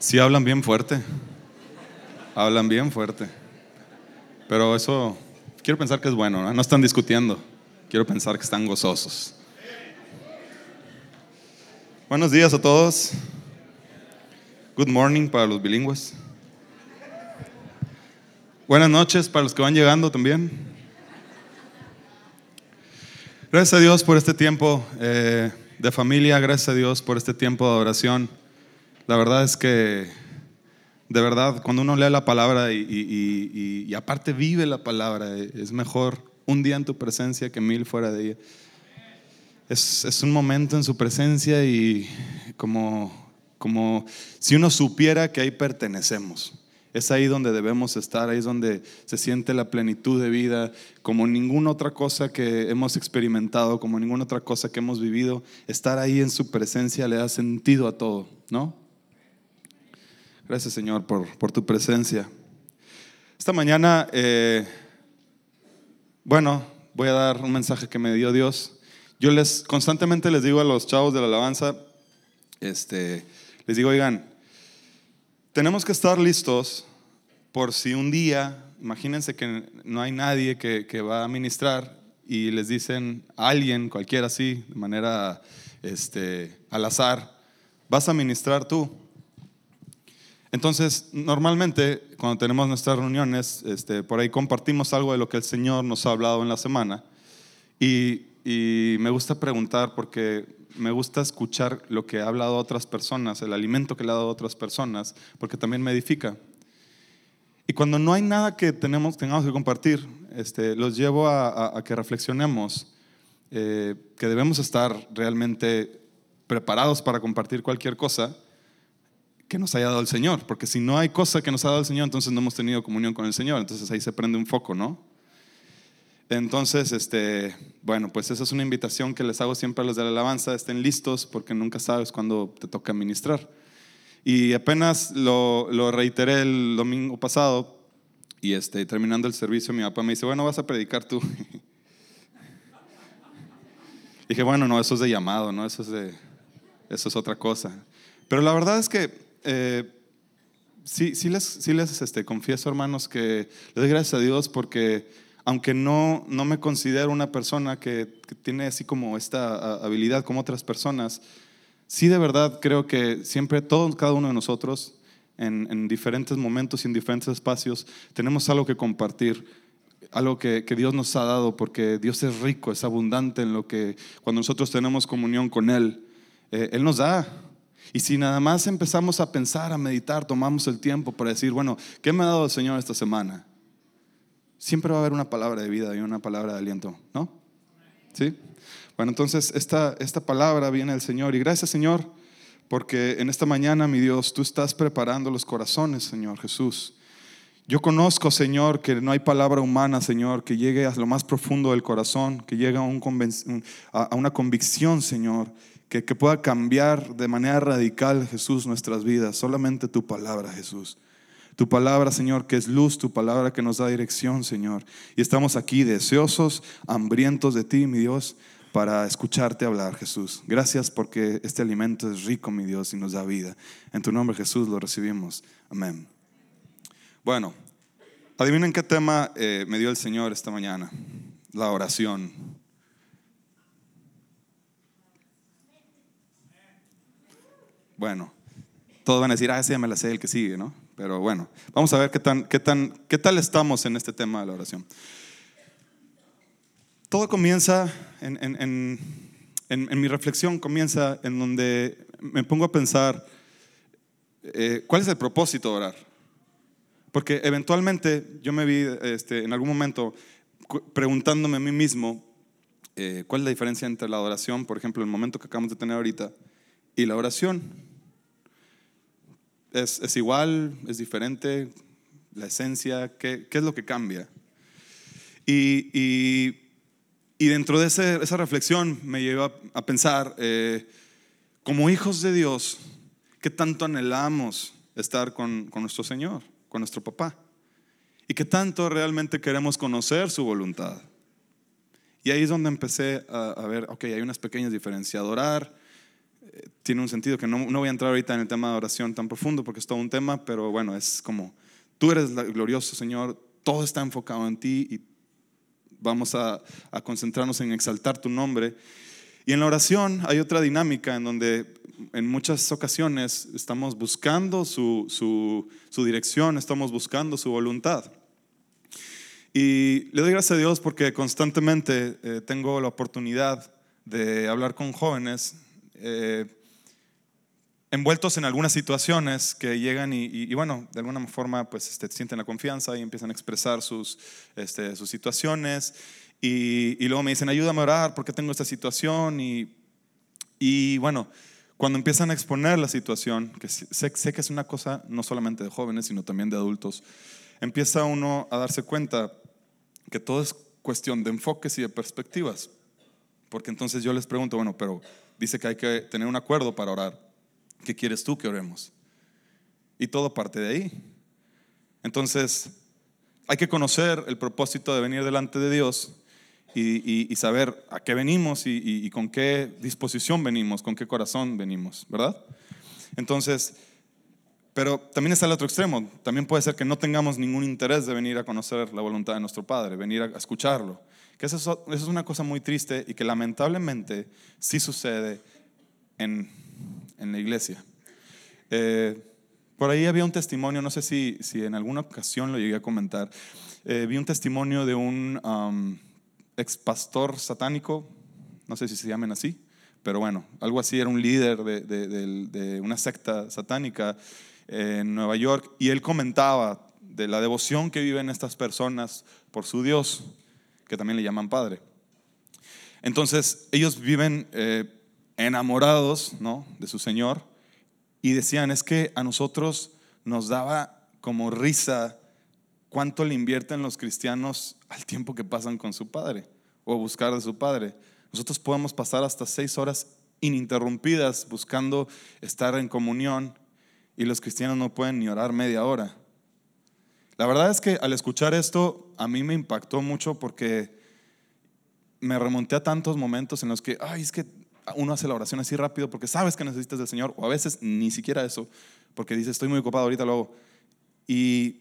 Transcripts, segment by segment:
Sí hablan bien fuerte. Hablan bien fuerte. Pero eso quiero pensar que es bueno, ¿no? No están discutiendo. Quiero pensar que están gozosos. Buenos días a todos. Good morning para los bilingües. Buenas noches para los que van llegando también. Gracias a Dios por este tiempo eh, de familia, gracias a Dios por este tiempo de adoración. La verdad es que, de verdad, cuando uno lee la palabra y, aparte vive la palabra, es mejor un día en tu presencia que mil fuera de ella. Es, es un momento en su presencia y como, como si uno supiera que ahí pertenecemos. Es ahí donde debemos estar, ahí es donde se siente la plenitud de vida, como ninguna otra cosa que hemos experimentado, como ninguna otra cosa que hemos vivido. Estar ahí en su presencia le da sentido a todo, ¿no? Gracias Señor por, por tu presencia. Esta mañana, eh, bueno, voy a dar un mensaje que me dio Dios. Yo les constantemente les digo a los chavos de la alabanza, este, les digo, oigan, tenemos que estar listos por si un día, imagínense que no hay nadie que, que va a ministrar y les dicen a alguien, cualquiera así, de manera este, al azar, vas a ministrar tú. Entonces, normalmente cuando tenemos nuestras reuniones, este, por ahí compartimos algo de lo que el Señor nos ha hablado en la semana. Y, me gusta preguntar porque me gusta escuchar lo que ha hablado otras personas, el alimento que le ha dado a otras personas, porque también me edifica. Y cuando no hay nada que tenemos, tengamos que compartir, este, los llevo a, que reflexionemos eh, que debemos estar realmente preparados para compartir cualquier cosa que nos haya dado el Señor, porque si no hay cosa que nos ha dado el Señor, entonces no hemos tenido comunión con el Señor, entonces ahí se prende un foco, ¿no? Entonces, este, bueno, pues esa es una invitación que les hago siempre a los de la alabanza, estén listos porque nunca sabes cuándo te toca ministrar. Y apenas lo, lo reiteré el domingo pasado y este, terminando el servicio mi papá me dice, bueno, vas a predicar tú. dije, bueno, no, eso es de llamado, ¿no? Eso es, de, eso es otra cosa. Pero la verdad es que eh, sí, sí les, sí les este, confieso, hermanos, que les doy gracias a Dios porque aunque no, no me considero una persona que, tiene así como esta habilidad como otras personas, sí de verdad creo que siempre todos, cada uno de nosotros, en, diferentes momentos y en diferentes espacios, tenemos algo que compartir, algo que, Dios nos ha dado, porque Dios es rico, es abundante en lo que cuando nosotros tenemos comunión con Él, eh, Él nos da. Y si nada más empezamos a pensar, a meditar, tomamos el tiempo para decir, bueno, ¿qué me ha dado el Señor esta semana? Siempre va a haber una palabra de vida y una palabra de aliento, ¿no? ¿Sí? Bueno, entonces esta, esta palabra viene del Señor y gracias Señor, porque en esta mañana, mi Dios, tú estás preparando los corazones, Señor Jesús. Yo conozco, Señor, que no hay palabra humana, Señor, que llegue a lo más profundo del corazón, que llegue a, un a una convicción, Señor, que, pueda cambiar de manera radical, Jesús, nuestras vidas. Solamente tu palabra, Jesús. Tu palabra, Señor, que es luz, tu palabra que nos da dirección, Señor. Y estamos aquí deseosos, hambrientos de ti, mi Dios, para escucharte hablar, Jesús. Gracias porque este alimento es rico, mi Dios, y nos da vida. En tu nombre, Jesús, lo recibimos. Amén. Bueno, adivinen qué tema eh, me dio el Señor esta mañana. La oración. Bueno, todos van a decir, ah, ese ya me la sé, el que sigue, ¿no? Pero bueno, vamos a ver qué, tan, qué, tan, qué tal estamos en este tema de la oración. Todo comienza en, en, en, mi reflexión, comienza en donde me pongo a pensar, eh, ¿cuál es el propósito de orar? Porque eventualmente yo me vi este, en algún momento preguntándome a mí mismo, eh, ¿cuál es la diferencia entre la adoración, por ejemplo, el momento que acabamos de tener ahorita, y la oración? ¿Es, igual? ¿Es diferente? ¿La esencia? ¿Qué, es lo que cambia? Y, dentro de esa reflexión me lleva a pensar, eh, como hijos de Dios, ¿qué tanto anhelamos estar con, nuestro Señor, con nuestro papá? ¿Y qué tanto realmente queremos conocer su voluntad? Y ahí es donde empecé a, a ver, ok, hay unas pequeñas diferencias. Adorar tiene un sentido que no, no, voy a entrar ahorita en el tema de oración tan profundo porque es todo un tema, pero bueno, es como, tú eres glorioso Señor, todo está enfocado en ti y vamos a, concentrarnos en exaltar tu nombre. Y en la oración hay otra dinámica en donde en muchas ocasiones estamos buscando su, su, su dirección, estamos buscando su voluntad. Y le doy gracias a Dios porque constantemente eh, tengo la oportunidad de hablar con jóvenes eh, envueltos en algunas situaciones que llegan y, bueno, de alguna forma pues este, sienten la confianza y empiezan a expresar sus, este, sus situaciones y, y, luego me dicen, ayúdame a orar porque tengo esta situación y, y bueno, cuando empiezan a exponer la situación, que sé, sé que es una cosa no solamente de jóvenes, sino también de adultos, empieza uno a darse cuenta que todo es cuestión de enfoques y de perspectivas. Porque entonces yo les pregunto, bueno, pero dice que hay que tener un acuerdo para orar. ¿Qué quieres tú que oremos? Y todo parte de ahí. Entonces, hay que conocer el propósito de venir delante de Dios y, saber a qué venimos y, y, con qué disposición venimos, con qué corazón venimos, ¿verdad? Entonces, pero también está el otro extremo. También puede ser que no tengamos ningún interés de venir a conocer la voluntad de nuestro Padre, venir a escucharlo. Que eso es, una cosa muy triste y que lamentablemente sí sucede en, en la iglesia. Eh, por ahí había un testimonio, no sé si, si en alguna ocasión lo llegué a comentar, eh, vi un testimonio de un um, ex pastor satánico, no sé si se llamen así, pero bueno, algo así, era un líder de, de, de una secta satánica en Nueva York y él comentaba de la devoción que viven estas personas por su Dios, que también le llaman Padre. Entonces ellos viven eh, enamorados ¿no? de su Señor y decían, es que a nosotros nos daba como risa cuánto le invierten los cristianos al tiempo que pasan con su Padre o buscar de su Padre. Nosotros podemos pasar hasta seis horas ininterrumpidas buscando estar en comunión y los cristianos no pueden ni orar media hora. La verdad es que al escuchar esto a mí me impactó mucho porque me remonté a tantos momentos en los que, ay, es que uno hace la oración así rápido porque sabes que necesitas del Señor, o a veces ni siquiera eso, porque dice, estoy muy ocupado, ahorita luego. Y,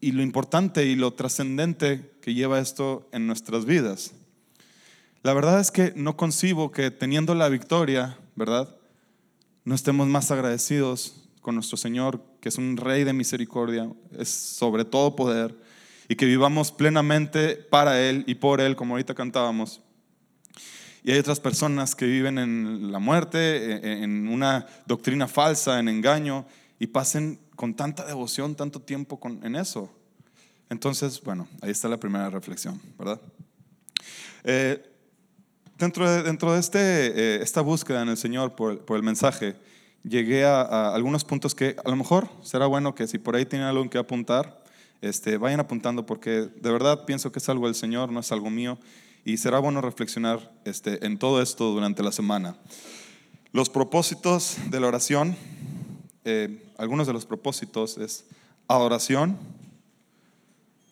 y lo importante y lo trascendente que lleva esto en nuestras vidas. La verdad es que no concibo que teniendo la victoria, ¿verdad? No estemos más agradecidos con nuestro Señor, que es un Rey de misericordia, es sobre todo poder, y que vivamos plenamente para Él y por Él, como ahorita cantábamos. Y hay otras personas que viven en la muerte, e, e, en una doctrina falsa, en engaño, y pasen con tanta devoción, tanto tiempo en eso. Entonces, bueno, ahí está la primera reflexión, ¿verdad? Eh, dentro de, dentro de este, eh, esta búsqueda en el Señor por, por el mensaje, llegué a, algunos puntos que a lo mejor será bueno que si por ahí tienen algo que apuntar, este, vayan apuntando porque de verdad pienso que es algo del Señor, no es algo mío y será bueno reflexionar este, en todo esto durante la semana. Los propósitos de la oración, eh, algunos de los propósitos es adoración,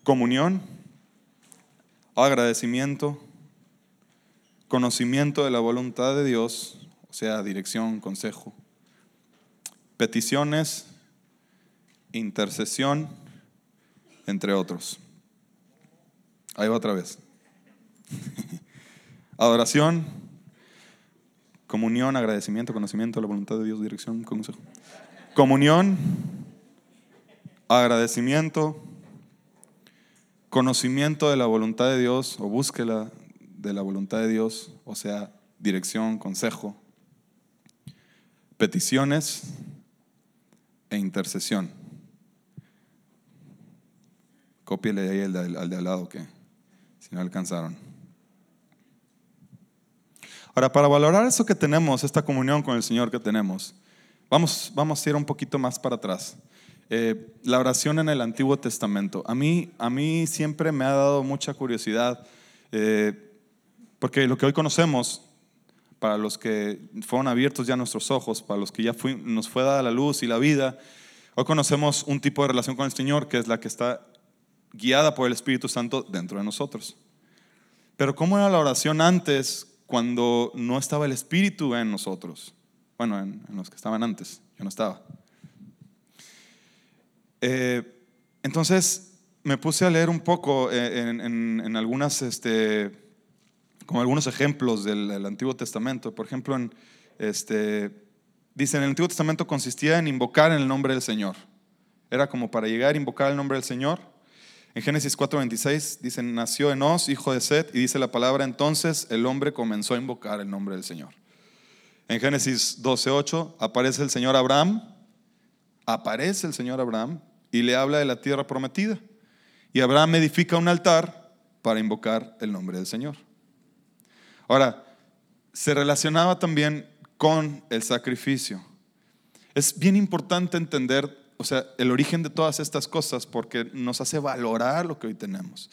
comunión, agradecimiento, conocimiento de la voluntad de Dios, o sea, dirección, consejo, peticiones, intercesión, entre otros. Ahí va otra vez. Adoración, comunión, agradecimiento, conocimiento, la voluntad de Dios, dirección, consejo. Comunión, agradecimiento, conocimiento de la voluntad de Dios o búsqueda de la voluntad de Dios, o sea, dirección, consejo. Peticiones, e intercesión. Cópiele ahí al de, al de al lado que si no alcanzaron. Ahora, para valorar eso que tenemos, esta comunión con el Señor que tenemos, vamos, vamos a ir un poquito más para atrás. Eh, la oración en el Antiguo Testamento. A mí, a mí siempre me ha dado mucha curiosidad, eh, porque lo que hoy conocemos para los que fueron abiertos ya nuestros ojos, para los que ya nos fue dada la luz y la vida. Hoy conocemos un tipo de relación con el Señor que es la que está guiada por el Espíritu Santo dentro de nosotros. Pero ¿cómo era la oración antes cuando no estaba el Espíritu en nosotros? Bueno, en, los que estaban antes, yo no estaba. Eh, entonces me puse a leer un poco eh, en, algunas, este, como algunos ejemplos del, Antiguo Testamento. Por ejemplo, en, este, dice, en el Antiguo Testamento consistía en invocar en el nombre del Señor. Era como para llegar a invocar el nombre del Señor. En Génesis 4:26 dice, nació Enos, hijo de Set, y dice la palabra, entonces el hombre comenzó a invocar el nombre del Señor. En Génesis 12:8 aparece el Señor Abraham, aparece el Señor Abraham y le habla de la tierra prometida. Y Abraham edifica un altar para invocar el nombre del Señor. Ahora, se relacionaba también con el sacrificio. Es bien importante entender, o sea, el origen de todas estas cosas porque nos hace valorar lo que hoy tenemos.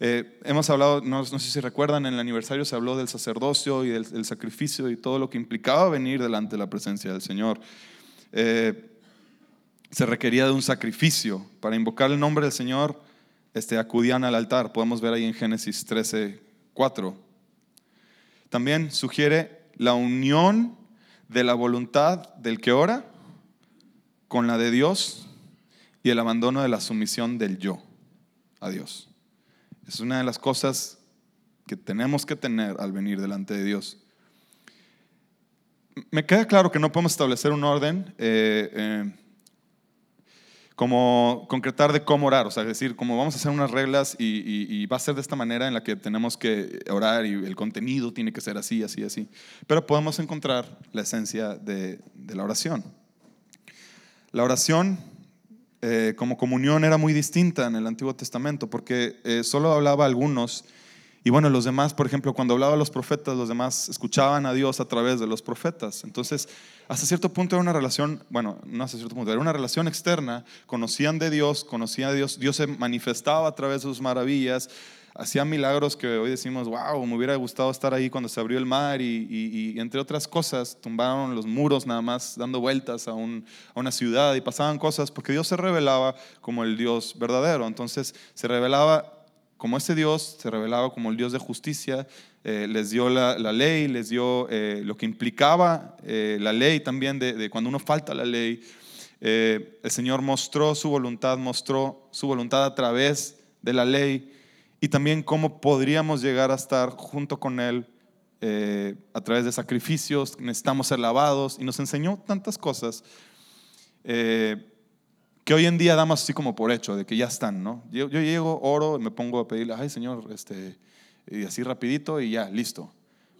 Eh, hemos hablado, no, sé si recuerdan, en el aniversario se habló del sacerdocio y del, sacrificio y todo lo que implicaba venir delante de la presencia del Señor. Eh, se requería de un sacrificio. Para invocar el nombre del Señor, este, acudían al altar. Podemos ver ahí en Génesis 13, 4. También sugiere la unión de la voluntad del que ora con la de Dios y el abandono de la sumisión del yo a Dios. Es una de las cosas que tenemos que tener al venir delante de Dios. Me queda claro que no podemos establecer un orden eh, eh, como concretar de cómo orar, o sea, decir, como vamos a hacer unas reglas y, va a ser de esta manera en la que tenemos que orar y el contenido tiene que ser así, así, así. Pero podemos encontrar la esencia de la oración. La oración eh, como comunión era muy distinta en el Antiguo Testamento, porque eh, solo hablaba algunos, y bueno, los demás, por ejemplo, cuando hablaba a los profetas, los demás escuchaban a Dios a través de los profetas. Entonces, hasta cierto punto era una relación, bueno, no hasta cierto punto, era una relación externa, conocían de Dios, conocían a Dios, Dios se manifestaba a través de sus maravillas, hacía milagros que hoy decimos, wow, me hubiera gustado estar ahí cuando se abrió el mar y, entre otras cosas tumbaron los muros nada más dando vueltas a, una ciudad y pasaban cosas porque Dios se revelaba como el Dios verdadero. Entonces se revelaba como ese Dios, se revelaba como el Dios de justicia, eh, les dio la, ley, les dio eh, lo que implicaba eh, la ley también de, de, cuando uno falta la ley. el Señor mostró su voluntad, mostró su voluntad a través de la ley y también cómo podríamos llegar a estar junto con Él eh, a través de sacrificios, necesitamos ser lavados y nos enseñó tantas cosas eh, que hoy en día damos así como por hecho, de que ya están, ¿no? Yo, llego, oro, me pongo a pedirle, ay Señor, este, y así rapidito y ya, listo.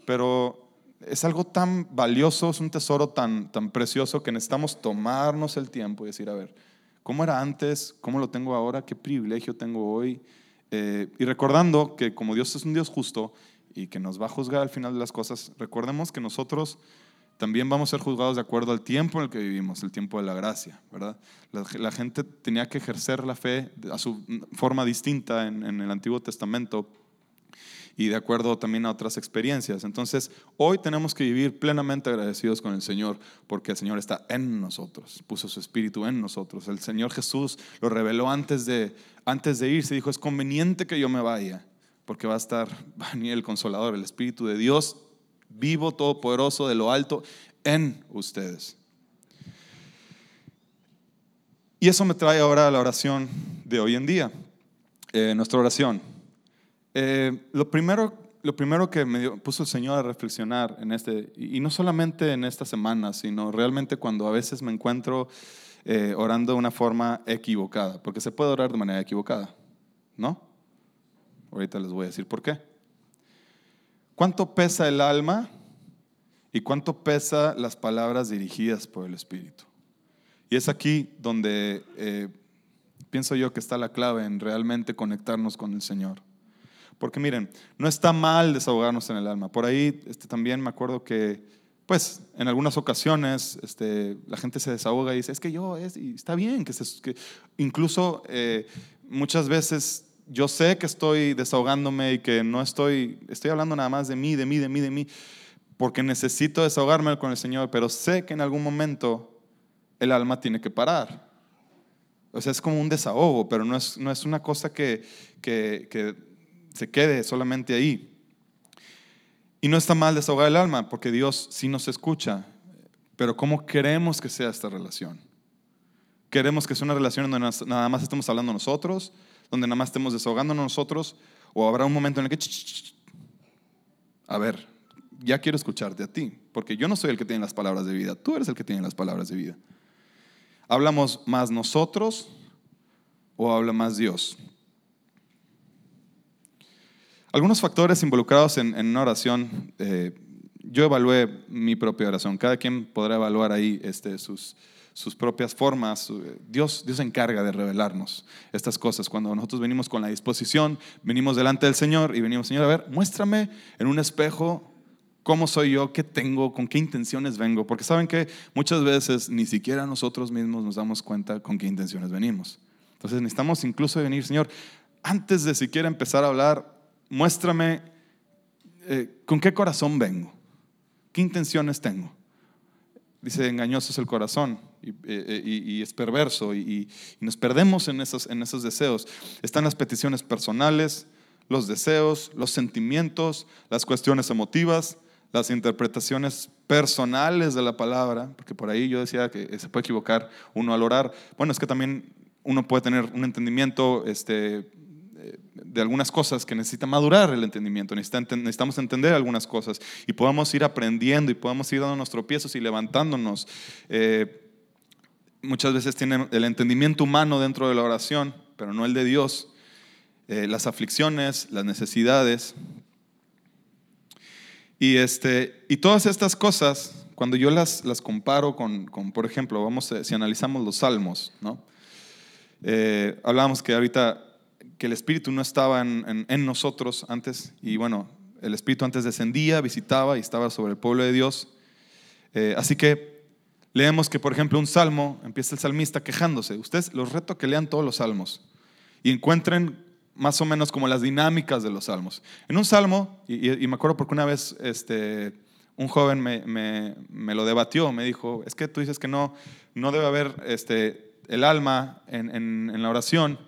Pero es algo tan valioso, es un tesoro tan, tan precioso que necesitamos tomarnos el tiempo y decir, a ver, ¿cómo era antes? ¿Cómo lo tengo ahora? ¿Qué privilegio tengo hoy? Eh, y recordando que como Dios es un Dios justo y que nos va a juzgar al final de las cosas, recordemos que nosotros también vamos a ser juzgados de acuerdo al tiempo en el que vivimos, el tiempo de la gracia, ¿verdad? La, gente tenía que ejercer la fe a su forma distinta en, en el Antiguo Testamento y de acuerdo también a otras experiencias. Entonces, hoy tenemos que vivir plenamente agradecidos con el Señor, porque el Señor está en nosotros, puso su espíritu en nosotros. El Señor Jesús lo reveló antes de, antes de irse, dijo, es conveniente que yo me vaya, porque va a estar, venir el consolador, el Espíritu de Dios, vivo, todopoderoso, de lo alto, en ustedes. Y eso me trae ahora a la oración de hoy en día, eh, nuestra oración. Eh, lo, primero, lo primero que me puso el Señor a reflexionar en este, y, no solamente en esta semana, sino realmente cuando a veces me encuentro eh, orando de una forma equivocada, porque se puede orar de manera equivocada, ¿no? Ahorita les voy a decir por qué. ¿Cuánto pesa el alma y cuánto pesa las palabras dirigidas por el Espíritu? Y es aquí donde eh, pienso yo que está la clave en realmente conectarnos con el Señor. Porque miren, no está mal desahogarnos en el alma. Por ahí este, también me acuerdo que, pues, en algunas ocasiones este, la gente se desahoga y dice, es que yo, es, y está bien, que, que incluso eh, muchas veces yo sé que estoy desahogándome y que no estoy, estoy hablando nada más de mí, de mí, de mí, de mí, porque necesito desahogarme con el Señor, pero sé que en algún momento el alma tiene que parar. O sea, es como un desahogo, pero no es, no es una cosa que, que se quede solamente ahí. Y no está mal desahogar el alma, porque Dios sí nos escucha, pero ¿cómo queremos que sea esta relación? ¿Queremos que sea una relación donde nada más estemos hablando nosotros, donde nada más estemos desahogándonos nosotros, o habrá un momento en el que, a ver, ya quiero escucharte a ti, porque yo no soy el que tiene las palabras de vida, tú eres el que tiene las palabras de vida. ¿Hablamos más nosotros o habla más Dios? Algunos factores involucrados en, una oración, eh, yo evalué mi propia oración, cada quien podrá evaluar ahí este, sus, sus propias formas. Dios, Dios se encarga de revelarnos estas cosas. Cuando nosotros venimos con la disposición, venimos delante del Señor y venimos, Señor, a ver, muéstrame en un espejo cómo soy yo, qué tengo, con qué intenciones vengo. Porque saben que muchas veces ni siquiera nosotros mismos nos damos cuenta con qué intenciones venimos. Entonces necesitamos incluso venir, Señor, antes de siquiera empezar a hablar, muéstrame eh, con qué corazón vengo, qué intenciones tengo. Dice, engañoso es el corazón y, eh, es perverso y, nos perdemos en esos, en esos deseos. Están las peticiones personales, los deseos, los sentimientos, las cuestiones emotivas, las interpretaciones personales de la palabra, porque por ahí yo decía que se puede equivocar uno al orar. Bueno, es que también uno puede tener un entendimiento este, de algunas cosas que necesita madurar el entendimiento, necesitamos entender algunas cosas y podamos ir aprendiendo y podamos ir dando nuestros tropiezos y levantándonos. Eh, muchas veces tiene el entendimiento humano dentro de la oración, pero no el de Dios. Eh, las aflicciones, las necesidades, y, este, y todas estas cosas, cuando yo las, las comparo con, con, por ejemplo, vamos si analizamos los salmos, ¿no? Eh, hablábamos que ahorita que el Espíritu no estaba en, nosotros antes, y bueno, el Espíritu antes descendía, visitaba y estaba sobre el pueblo de Dios. Eh, así que leemos que, por ejemplo, un salmo, empieza el salmista quejándose. Ustedes los reto que lean todos los salmos y encuentren más o menos como las dinámicas de los salmos. En un salmo, y, me acuerdo porque una vez este, un joven me, me, lo debatió, me dijo, es que tú dices que no, no debe haber este, el alma en, en, la oración,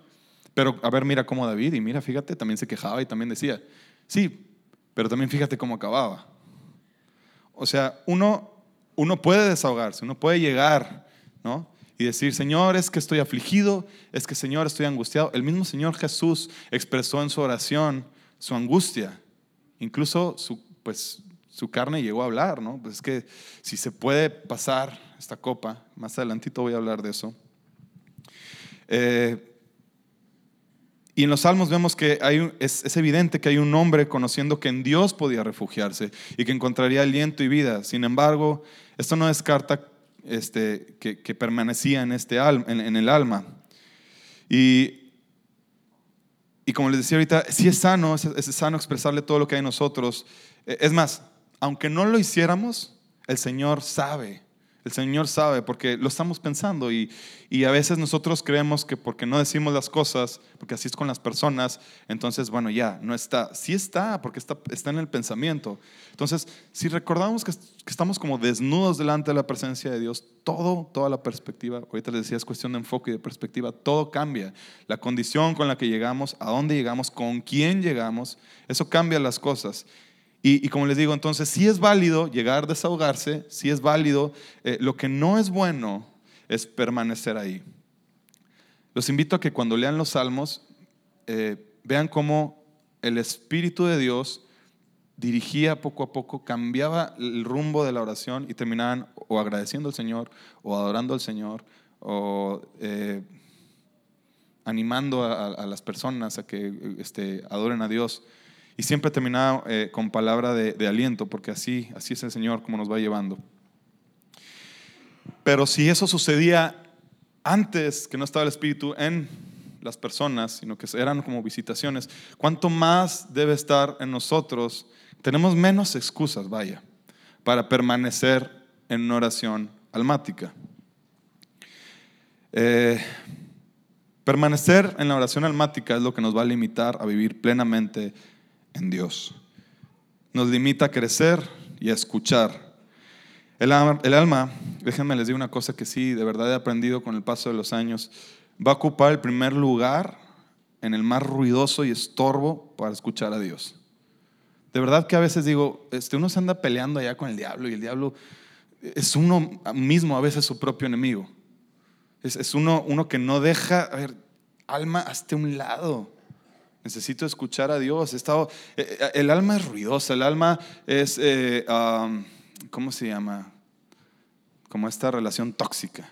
pero a ver, mira cómo David, y mira, fíjate, también se quejaba y también decía, sí, pero también fíjate cómo acababa. O sea, uno, uno puede desahogarse, uno puede llegar, ¿no? y decir, Señor, es que estoy afligido, es que Señor, estoy angustiado. El mismo Señor Jesús expresó en su oración su angustia. Incluso su, pues, su carne llegó a hablar, ¿no? Pues es que si se puede pasar esta copa, más adelantito voy a hablar de eso. Eh, y en los salmos vemos que es, evidente que hay un hombre conociendo que en Dios podía refugiarse y que encontraría aliento y vida. Sin embargo, esto no descarta este, que, permanecía en, este en, el alma. Y, como les decía ahorita, si es sano, es, es sano expresarle todo lo que hay en nosotros. E, es más, aunque no lo hiciéramos, el Señor sabe el Señor sabe porque lo estamos pensando y, a veces nosotros creemos que porque no decimos las cosas, porque así es con las personas, entonces, bueno, ya, no está. Sí está, porque está, está en el pensamiento. Entonces, si recordamos que, estamos como desnudos delante de la presencia de Dios, todo, toda la perspectiva, ahorita les decía, es cuestión de enfoque y de perspectiva, todo cambia. La condición con la que llegamos, a dónde llegamos, con quién llegamos, eso cambia las cosas. Y, como les digo, entonces sí es válido llegar a desahogarse, sí es válido. Eh, lo que no es bueno es permanecer ahí. Los invito a que cuando lean los salmos eh, vean cómo el Espíritu de Dios dirigía poco a poco, cambiaba el rumbo de la oración y terminaban o agradeciendo al Señor o adorando al Señor o eh, animando a, las personas a que este, adoren a Dios. Y siempre terminaba eh, con palabra de, aliento, porque así, así es el Señor como nos va llevando. Pero si eso sucedía antes que no estaba el Espíritu en las personas, sino que eran como visitaciones, ¿cuánto más debe estar en nosotros? Tenemos menos excusas, vaya, para permanecer en una oración almática. Eh, permanecer en la oración almática es lo que nos va a limitar a vivir plenamente en Dios. Nos limita a crecer y a escuchar. El, alma, déjenme les digo una cosa que sí, de verdad he aprendido con el paso de los años, va a ocupar el primer lugar en el más ruidoso y estorbo para escuchar a Dios. De verdad que a veces digo, este, uno se anda peleando allá con el diablo y el diablo es uno mismo a veces su propio enemigo. Es, uno, uno que no deja, a ver, alma hasta un lado. Necesito escuchar a Dios. He estado, eh, eh, el alma es ruidosa, el alma es, eh, ¿cómo se llama? Como esta relación tóxica,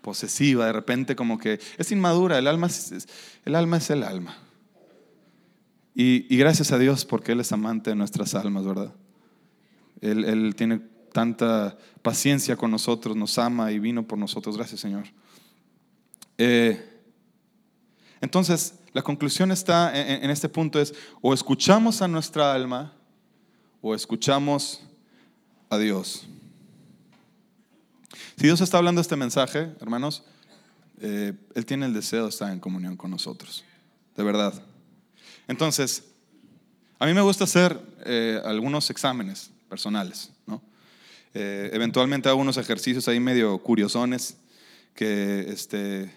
posesiva, de repente como que es inmadura, el alma es, el alma, y, gracias a Dios porque Él es amante de nuestras almas, ¿verdad? Él, él tiene tanta paciencia con nosotros, nos ama y vino por nosotros. Gracias, Señor. Eh, entonces, la conclusión está en, este punto es, o escuchamos a nuestra alma o escuchamos a Dios. Si Dios está hablando este mensaje, hermanos, eh, Él tiene el deseo de estar en comunión con nosotros, de verdad. Entonces, a mí me gusta hacer eh, algunos exámenes personales, ¿no? Eh, eventualmente hago unos ejercicios ahí medio curiosones que este,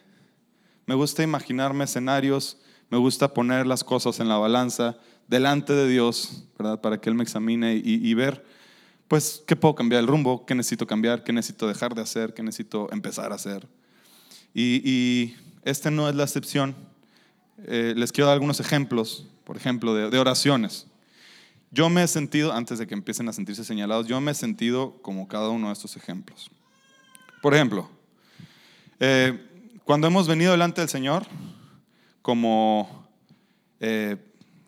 me gusta imaginarme escenarios, me gusta poner las cosas en la balanza delante de Dios, ¿verdad? Para que Él me examine y, ver, pues, qué puedo cambiar el rumbo, qué necesito cambiar, qué necesito dejar de hacer, qué necesito empezar a hacer. Y, este no es la excepción. Eh, les quiero dar algunos ejemplos, por ejemplo, de oraciones. Yo me he sentido, antes de que empiecen a sentirse señalados, yo me he sentido como cada uno de estos ejemplos. Por ejemplo, eh, cuando hemos venido delante del Señor, como, eh,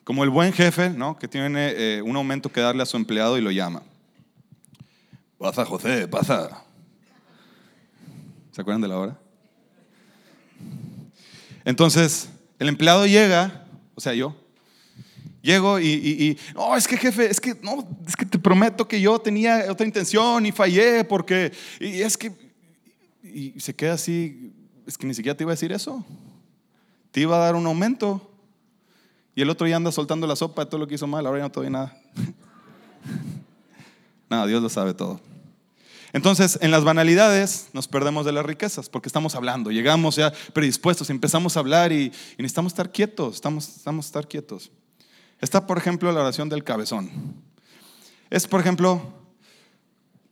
como el buen jefe, ¿no? que tiene eh, un aumento que darle a su empleado y lo llama. Pasa, José, pasa. ¿Se acuerdan de la hora? Entonces, el empleado llega, o sea, yo, Llego y, no, es que jefe, es que no, es que te prometo que yo tenía otra intención y fallé porque, y es que, y se queda así, es que ni siquiera te iba a decir eso. Te iba a dar un aumento y el otro ya anda soltando la sopa de todo lo que hizo mal, ahora ya no te doy nada. nada, Dios lo sabe todo. Entonces, en las banalidades nos perdemos de las riquezas porque estamos hablando, llegamos ya predispuestos, empezamos a hablar y, y necesitamos estar quietos, estamos, estamos estar quietos. Está, por ejemplo, la oración del cabezón. Es, por ejemplo,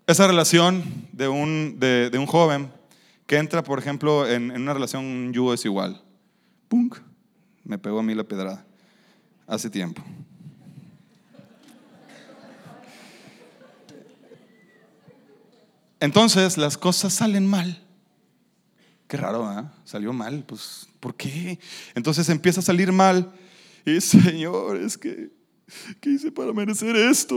esa relación de un, de, un joven que entra, por ejemplo, en, una relación un yugo desigual. ¡Punk! Me pegó a mí la pedrada hace tiempo. Entonces las cosas salen mal. Qué raro, ¿eh? Salió mal, pues, ¿por qué? Entonces empieza a salir mal y Señor, es que, ¿qué hice para merecer esto?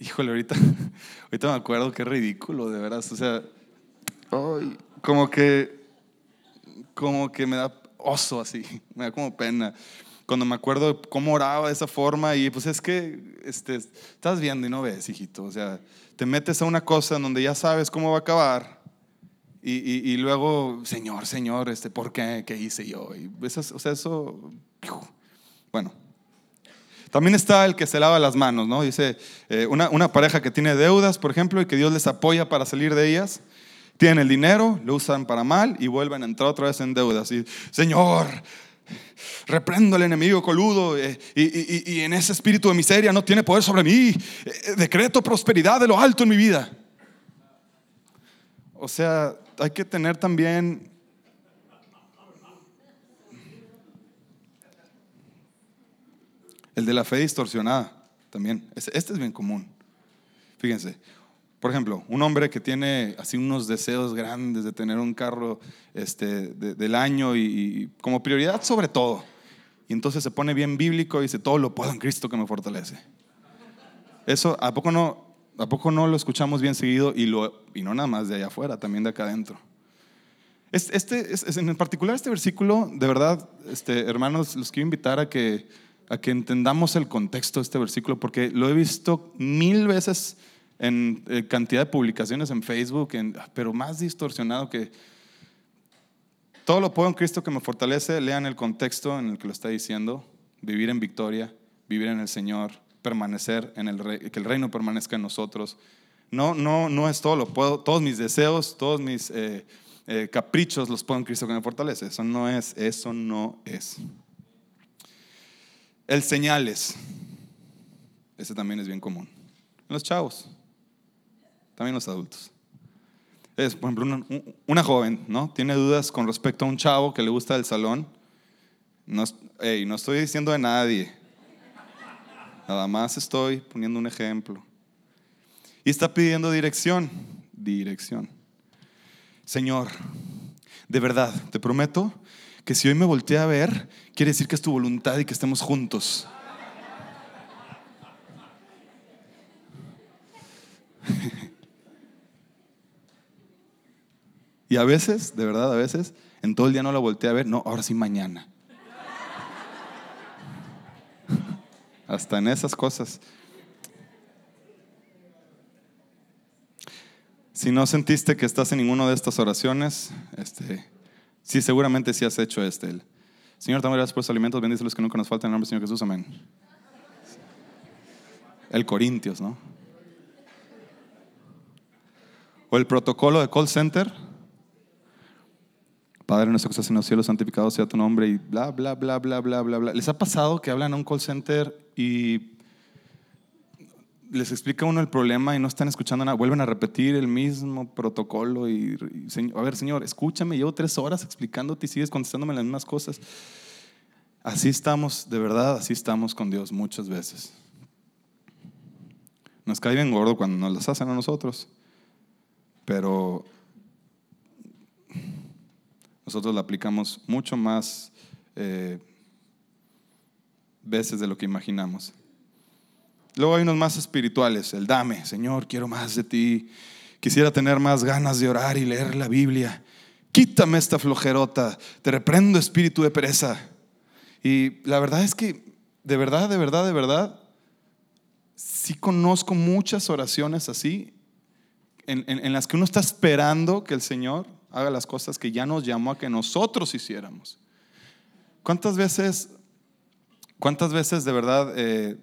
Híjole, ahorita, ahorita me acuerdo qué ridículo, de veras. O sea, como que, como que me da oso así, me da como pena. Cuando me acuerdo cómo oraba de esa forma y pues es que este, estás viendo y no ves, hijito. O sea, te metes a una cosa en donde ya sabes cómo va a acabar y, luego, Señor, Señor, este, ¿por qué? ¿Qué hice yo? Y eso, o sea, eso, bueno. También está el que se lava las manos, ¿no? Dice, eh, una, pareja que tiene deudas, por ejemplo, y que Dios les apoya para salir de ellas, tienen el dinero, lo usan para mal y vuelven a entrar otra vez en deudas. Y, Señor, reprendo al enemigo coludo eh, y, y, en ese espíritu de miseria no tiene poder sobre mí. Eh, decreto prosperidad de lo alto en mi vida. O sea, hay que tener también el de la fe distorsionada también. Este es bien común. Fíjense, por ejemplo, un hombre que tiene así unos deseos grandes de tener un carro este, del año y, como prioridad sobre todo. Y entonces se pone bien bíblico y dice, todo lo puedo en Cristo que me fortalece. Eso, ¿a poco no, ¿A poco no lo escuchamos bien seguido y, lo, y no nada más de allá afuera, también de acá adentro? Este, en particular este versículo, de verdad, este, hermanos, los quiero invitar a que, a que entendamos el contexto de este versículo, porque lo he visto mil veces en eh, cantidad de publicaciones en Facebook, pero más distorsionado que todo lo puedo en Cristo que me fortalece. Lean el contexto en el que lo está diciendo, vivir en victoria, vivir en el Señor, permanecer en el rey, que el reino permanezca en nosotros. No, no, no es todo lo puedo, todos mis deseos, todos mis eh, eh, caprichos los puedo en Cristo que me fortalece. Eso no es, eso no es. El señales. Ese también es bien común. En los chavos. También los adultos. Es, por ejemplo, una, joven, ¿no? Tiene dudas con respecto a un chavo que le gusta el salón. No, no estoy diciendo de nadie. Nada más estoy poniendo un ejemplo. Y está pidiendo dirección. Dirección. Señor, de verdad, te prometo que si hoy me volteé a ver, quiere decir que es tu voluntad y que estemos juntos. y a veces, de verdad, a veces, en todo el día no la volteé a ver, no, ahora sí mañana. Hasta en esas cosas. Si no sentiste que estás en ninguna de estas oraciones, este, sí, seguramente sí has hecho este. El, Señor, te gracias por los alimentos, bendice los que nunca nos faltan en el nombre del Señor Jesús, amén. El Corintios, ¿no? O el protocolo de call center. Padre nuestro que estás en los cielos, santificado sea tu nombre y bla, bla, bla, bla, bla, bla, bla. ¿Les ha pasado que hablan a un call center y les explica uno el problema y no están escuchando nada, vuelven a repetir el mismo protocolo y, a ver, Señor, escúchame, llevo tres horas explicándote y sigues contestándome las mismas cosas. Así estamos, de verdad, así estamos con Dios muchas veces. Nos cae bien gordo cuando nos las hacen a nosotros, pero nosotros la aplicamos mucho más eh, veces de lo que imaginamos. Luego hay unos más espirituales, el dame, Señor, quiero más de ti. Quisiera tener más ganas de orar y leer la Biblia. Quítame esta flojerota, te reprendo espíritu de pereza. Y la verdad es que, de verdad, de verdad, de verdad, sí conozco muchas oraciones así, en, las que uno está esperando que el Señor haga las cosas que ya nos llamó a que nosotros hiciéramos. ¿Cuántas veces, cuántas veces de verdad eh,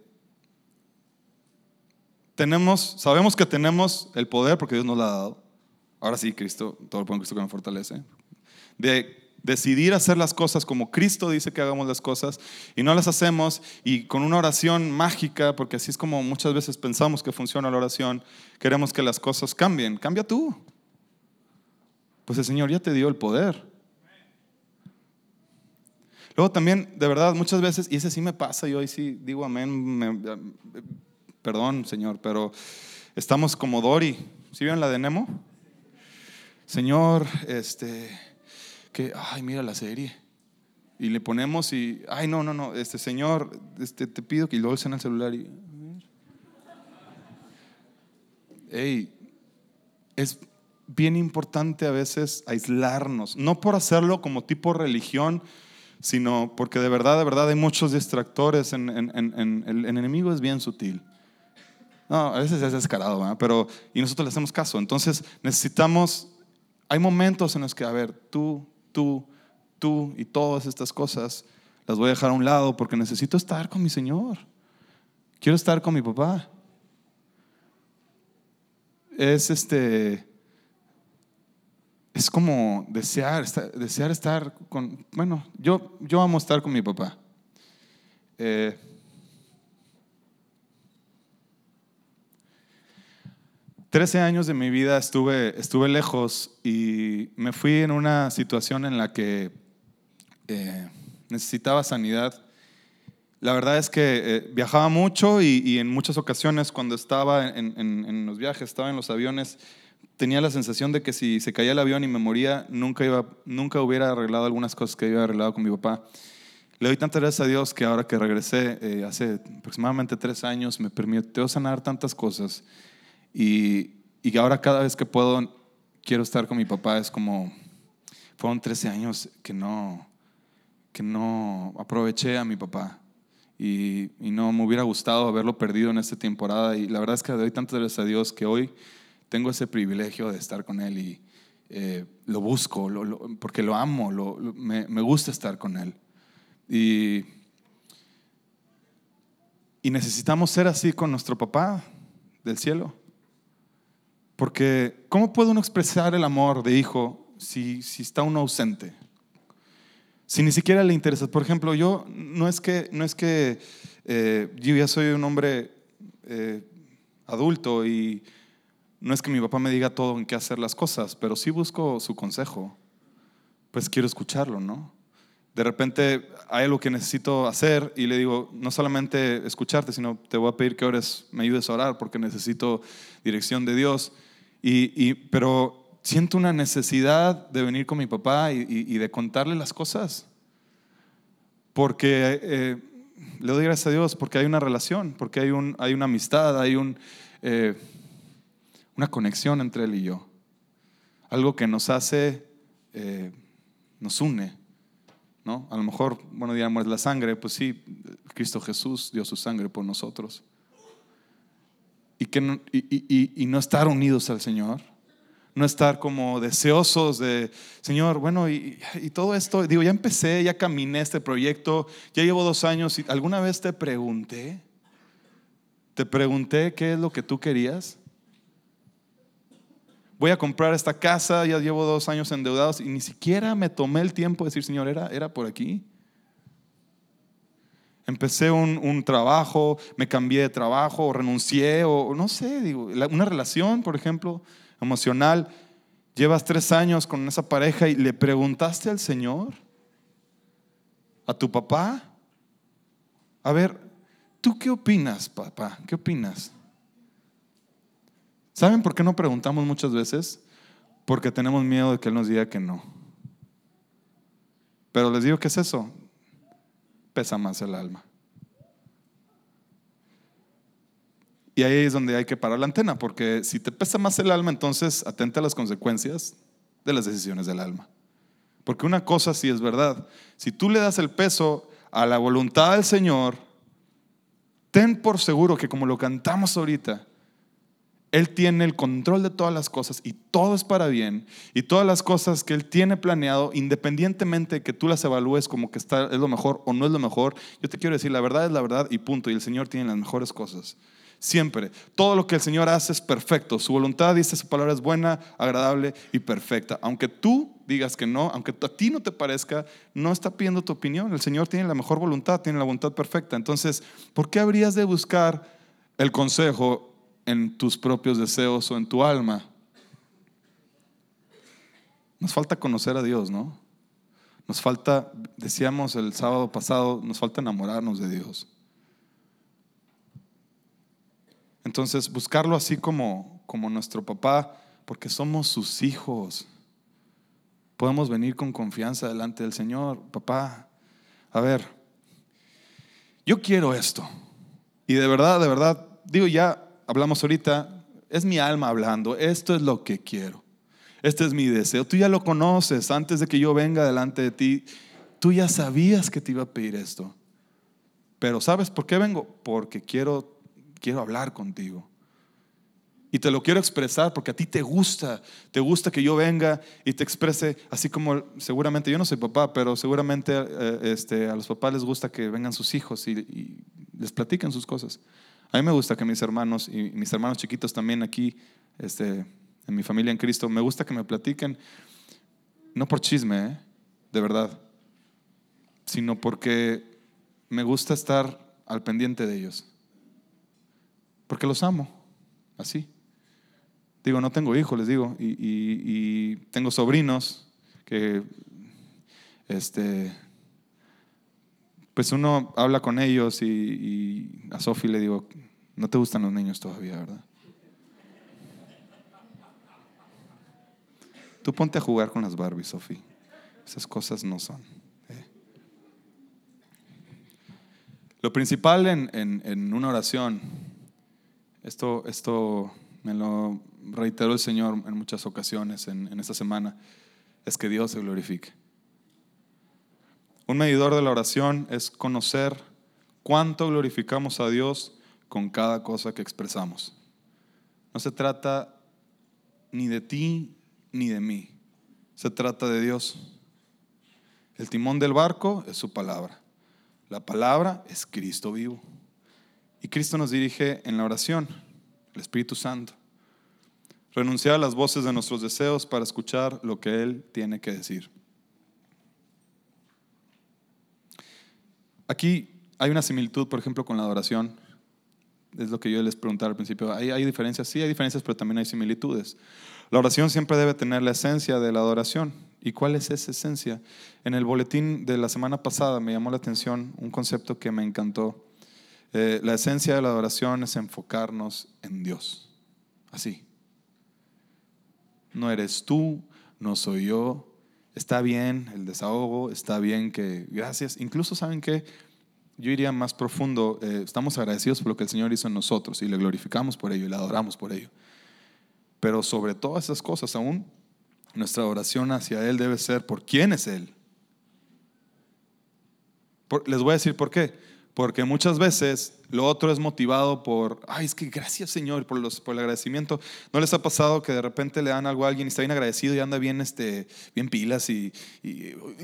tenemos, sabemos que tenemos el poder porque Dios nos lo ha dado. Ahora sí, Cristo, todo lo puedo en Cristo que me fortalece. De decidir hacer las cosas como Cristo dice que hagamos las cosas y no las hacemos y con una oración mágica, porque así es como muchas veces pensamos que funciona la oración, queremos que las cosas cambien. Cambia tú. Pues el Señor ya te dio el poder. Luego también, de verdad, muchas veces, y ese sí me pasa, yo ahí sí digo amén, Perdón, Señor, pero estamos como Dory. ¿Sí vieron la de Nemo? Señor, este, que, ay, mira la serie. Y le ponemos y, ay, no, no, no, este Señor, este, te pido que lo en el celular y, hey, es bien importante a veces aislarnos, no por hacerlo como tipo religión, sino porque de verdad, de verdad hay muchos distractores, en, el enemigo es bien sutil. No, a veces es descarado, pero y nosotros le hacemos caso. Entonces necesitamos, hay momentos en los que, a ver, tú, tú, tú y todas estas cosas las voy a dejar a un lado porque necesito estar con mi Señor. Quiero estar con mi papá. Es este, es como desear, desear estar con, bueno, yo, yo amo estar con mi papá. Eh, 13 años de mi vida estuve, estuve lejos y me fui en una situación en la que eh, necesitaba sanidad. La verdad es que eh, viajaba mucho y, en muchas ocasiones cuando estaba en, los viajes, estaba en los aviones, tenía la sensación de que si se caía el avión y me moría, nunca, iba, nunca hubiera arreglado algunas cosas que había arreglado con mi papá. Le doy tantas gracias a Dios que ahora que regresé, eh, hace aproximadamente tres años, me permitió sanar tantas cosas y, y ahora cada vez que puedo, quiero estar con mi papá. Es como, fueron 13 años que no, que no aproveché a mi papá. Y, y, no me hubiera gustado haberlo perdido en esta temporada. Y la verdad es que doy tantas gracias a Dios que hoy tengo ese privilegio de estar con Él y eh, lo busco porque lo amo, me, me, gusta estar con Él. Y, y necesitamos ser así con nuestro papá del cielo. Porque, ¿cómo puede uno expresar el amor de hijo si, si está uno ausente? Si ni siquiera le interesa. Por ejemplo, yo no es que, no es que eh, yo ya soy un hombre eh, adulto y no es que mi papá me diga todo en qué hacer las cosas, pero sí busco su consejo. Pues quiero escucharlo, ¿no? De repente hay algo que necesito hacer y le digo, no solamente escucharte, sino te voy a pedir que ores, me ayudes a orar porque necesito dirección de Dios. Y, pero siento una necesidad de venir con mi papá y, de contarle las cosas. Porque eh, le doy gracias a Dios porque hay una relación, porque hay, un, hay una amistad, hay eh, una conexión entre él y yo. Algo que nos hace, eh, nos une. ¿no? A lo mejor, bueno, digamos, la sangre, pues sí, Cristo Jesús dio su sangre por nosotros. Y, que y no estar unidos al Señor no estar como deseosos de, Señor, bueno, y, todo esto, digo, ya empecé, ya caminé este proyecto, ya llevo dos años y alguna vez te pregunté, te pregunté qué es lo que tú querías. Voy a comprar esta casa, ya llevo dos años endeudados y ni siquiera me tomé el tiempo de decir, Señor, era, era por aquí. Empecé un, un, trabajo, me cambié de trabajo, o renuncié, o no sé, digo, una relación, por ejemplo emocional, llevas tres años con esa pareja y le preguntaste al Señor, a tu papá, a ver, ¿tú qué opinas, papá? ¿Qué opinas? ¿Saben por qué no preguntamos muchas veces? Porque tenemos miedo de que Él nos diga que no. Pero les digo, ¿qué es eso? Pesa más el alma. Y ahí es donde hay que parar la antena, porque si te pesa más el alma, entonces atenta a las consecuencias de las decisiones del alma. Porque una cosa sí es verdad, si tú le das el peso a la voluntad del Señor, ten por seguro que como lo cantamos ahorita, Él tiene el control de todas las cosas y todo es para bien. Y todas las cosas que Él tiene planeado, independientemente de que tú las evalúes como que está, es lo mejor o no es lo mejor, yo te quiero decir, la verdad es la verdad y punto. Y el Señor tiene las mejores cosas. Siempre. Todo lo que el Señor hace es perfecto. Su voluntad, dice su palabra, es buena, agradable y perfecta. Aunque tú digas que no, aunque a ti no te parezca, no está pidiendo tu opinión. El Señor tiene la mejor voluntad, tiene la voluntad perfecta. Entonces, ¿por qué habrías de buscar el consejo en tus propios deseos o en tu alma? Nos falta conocer a Dios, ¿no? Nos falta, decíamos el sábado pasado, nos falta enamorarnos de Dios. Entonces, buscarlo así como, como nuestro papá, porque somos sus hijos. Podemos venir con confianza delante del Señor, papá. A ver, yo quiero esto. Y de verdad, de verdad, digo, ya hablamos ahorita, es mi alma hablando, esto es lo que quiero. Este es mi deseo. Tú ya lo conoces antes de que yo venga delante de ti. Tú ya sabías que te iba a pedir esto. Pero ¿sabes por qué vengo? Porque quiero quiero hablar contigo. Y te lo quiero expresar porque a ti te gusta, te gusta que yo venga y te exprese, así como seguramente, yo no soy papá, pero seguramente eh, este, a los papás les gusta que vengan sus hijos y, les platiquen sus cosas. A mí me gusta que mis hermanos y mis hermanos chiquitos también aquí, este, en mi familia en Cristo, me gusta que me platiquen, no por chisme, ¿eh? de verdad, sino porque me gusta estar al pendiente de ellos. Porque los amo, así. Digo, no tengo hijos, les digo, y, tengo sobrinos que, este, pues uno habla con ellos y, a Sofi le digo, no te gustan los niños todavía, ¿verdad? Tú ponte a jugar con las Barbies, Sofi. Esas cosas no son. ¿eh? Lo principal en, en una oración esto, esto me lo reiteró el Señor en muchas ocasiones en, esta semana, es que Dios se glorifique. Un medidor de la oración es conocer cuánto glorificamos a Dios con cada cosa que expresamos. No se trata ni de ti ni de mí, se trata de Dios. El timón del barco es su palabra. La palabra es Cristo vivo. Y Cristo nos dirige en la oración, el Espíritu Santo. Renunciar a las voces de nuestros deseos para escuchar lo que Él tiene que decir. Aquí hay una similitud, por ejemplo, con la adoración. Es lo que yo les preguntaba al principio. ¿Hay, ¿Hay diferencias? Sí, hay diferencias, pero también hay similitudes. La oración siempre debe tener la esencia de la adoración. ¿Y cuál es esa esencia? En el boletín de la semana pasada me llamó la atención un concepto que me encantó. Eh, la esencia de la adoración es enfocarnos en Dios. Así. No eres tú, no soy yo. Está bien el desahogo, está bien que gracias. Incluso saben que yo iría más profundo. Eh, estamos agradecidos por lo que el Señor hizo en nosotros y le glorificamos por ello y le adoramos por ello. Pero sobre todas esas cosas aún, nuestra oración hacia Él debe ser por quién es Él. les voy a decir por qué. Porque muchas veces lo otro es motivado por, ay, es que gracias Señor por, los, por el agradecimiento. ¿No les ha pasado que de repente le dan algo a alguien y está bien agradecido y anda bien, este, bien pilas y,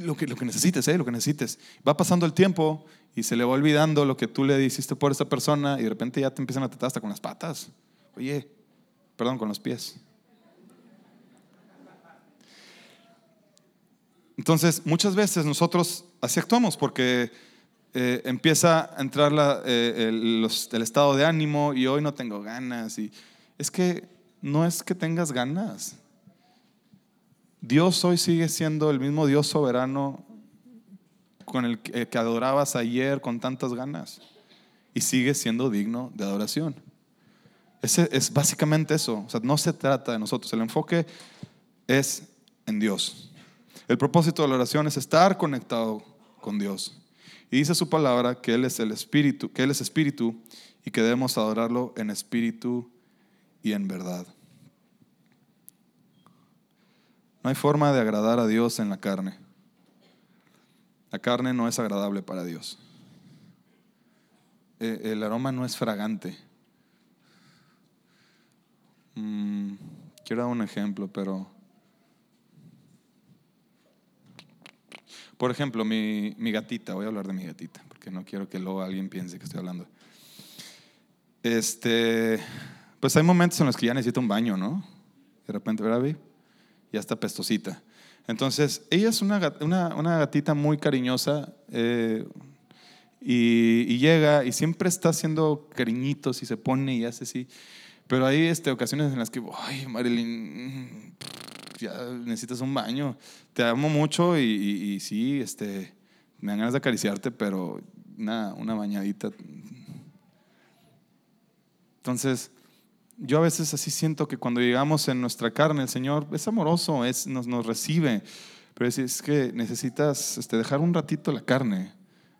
lo, que, lo que necesites, eh, lo que necesites? Va pasando el tiempo y se le va olvidando lo que tú le hiciste por esa persona y de repente ya te empiezan a tratar hasta con las patas. Oye, perdón, con los pies. Entonces, muchas veces nosotros así actuamos porque eh, empieza a entrar eh, el, estado de ánimo y hoy no tengo ganas. Y es que no es que tengas ganas. Dios hoy sigue siendo el mismo Dios soberano con el que, que adorabas ayer con tantas ganas y sigue siendo digno de adoración. Ese es básicamente eso. O sea, no se trata de nosotros. El enfoque es en Dios. El propósito de la oración es estar conectado con Dios. Y dice su palabra que Él es el Espíritu, que Él es Espíritu y que debemos adorarlo en espíritu y en verdad. No hay forma de agradar a Dios en la carne. La carne no es agradable para Dios. Eh, el aroma no es fragante. Mm, quiero dar un ejemplo, pero... Por ejemplo, mi, mi, gatita, voy a hablar de mi gatita, porque no quiero que luego alguien piense que estoy hablando. Este, pues hay momentos en los que ya necesita un baño, ¿no? De repente, ¿verdad, Ya está pestosita. Entonces, ella es una, una, una gatita muy cariñosa eh, y, y, llega y siempre está haciendo cariñitos y se pone y hace así. Pero hay este, ocasiones en las que, ay, Marilyn, ya necesitas un baño. Te amo mucho y, y, sí, este, me dan ganas de acariciarte, pero nada, una bañadita. Entonces, yo a veces así siento que cuando llegamos en nuestra carne, el Señor es amoroso, es, nos, nos recibe, pero es, es que necesitas este, dejar un ratito la carne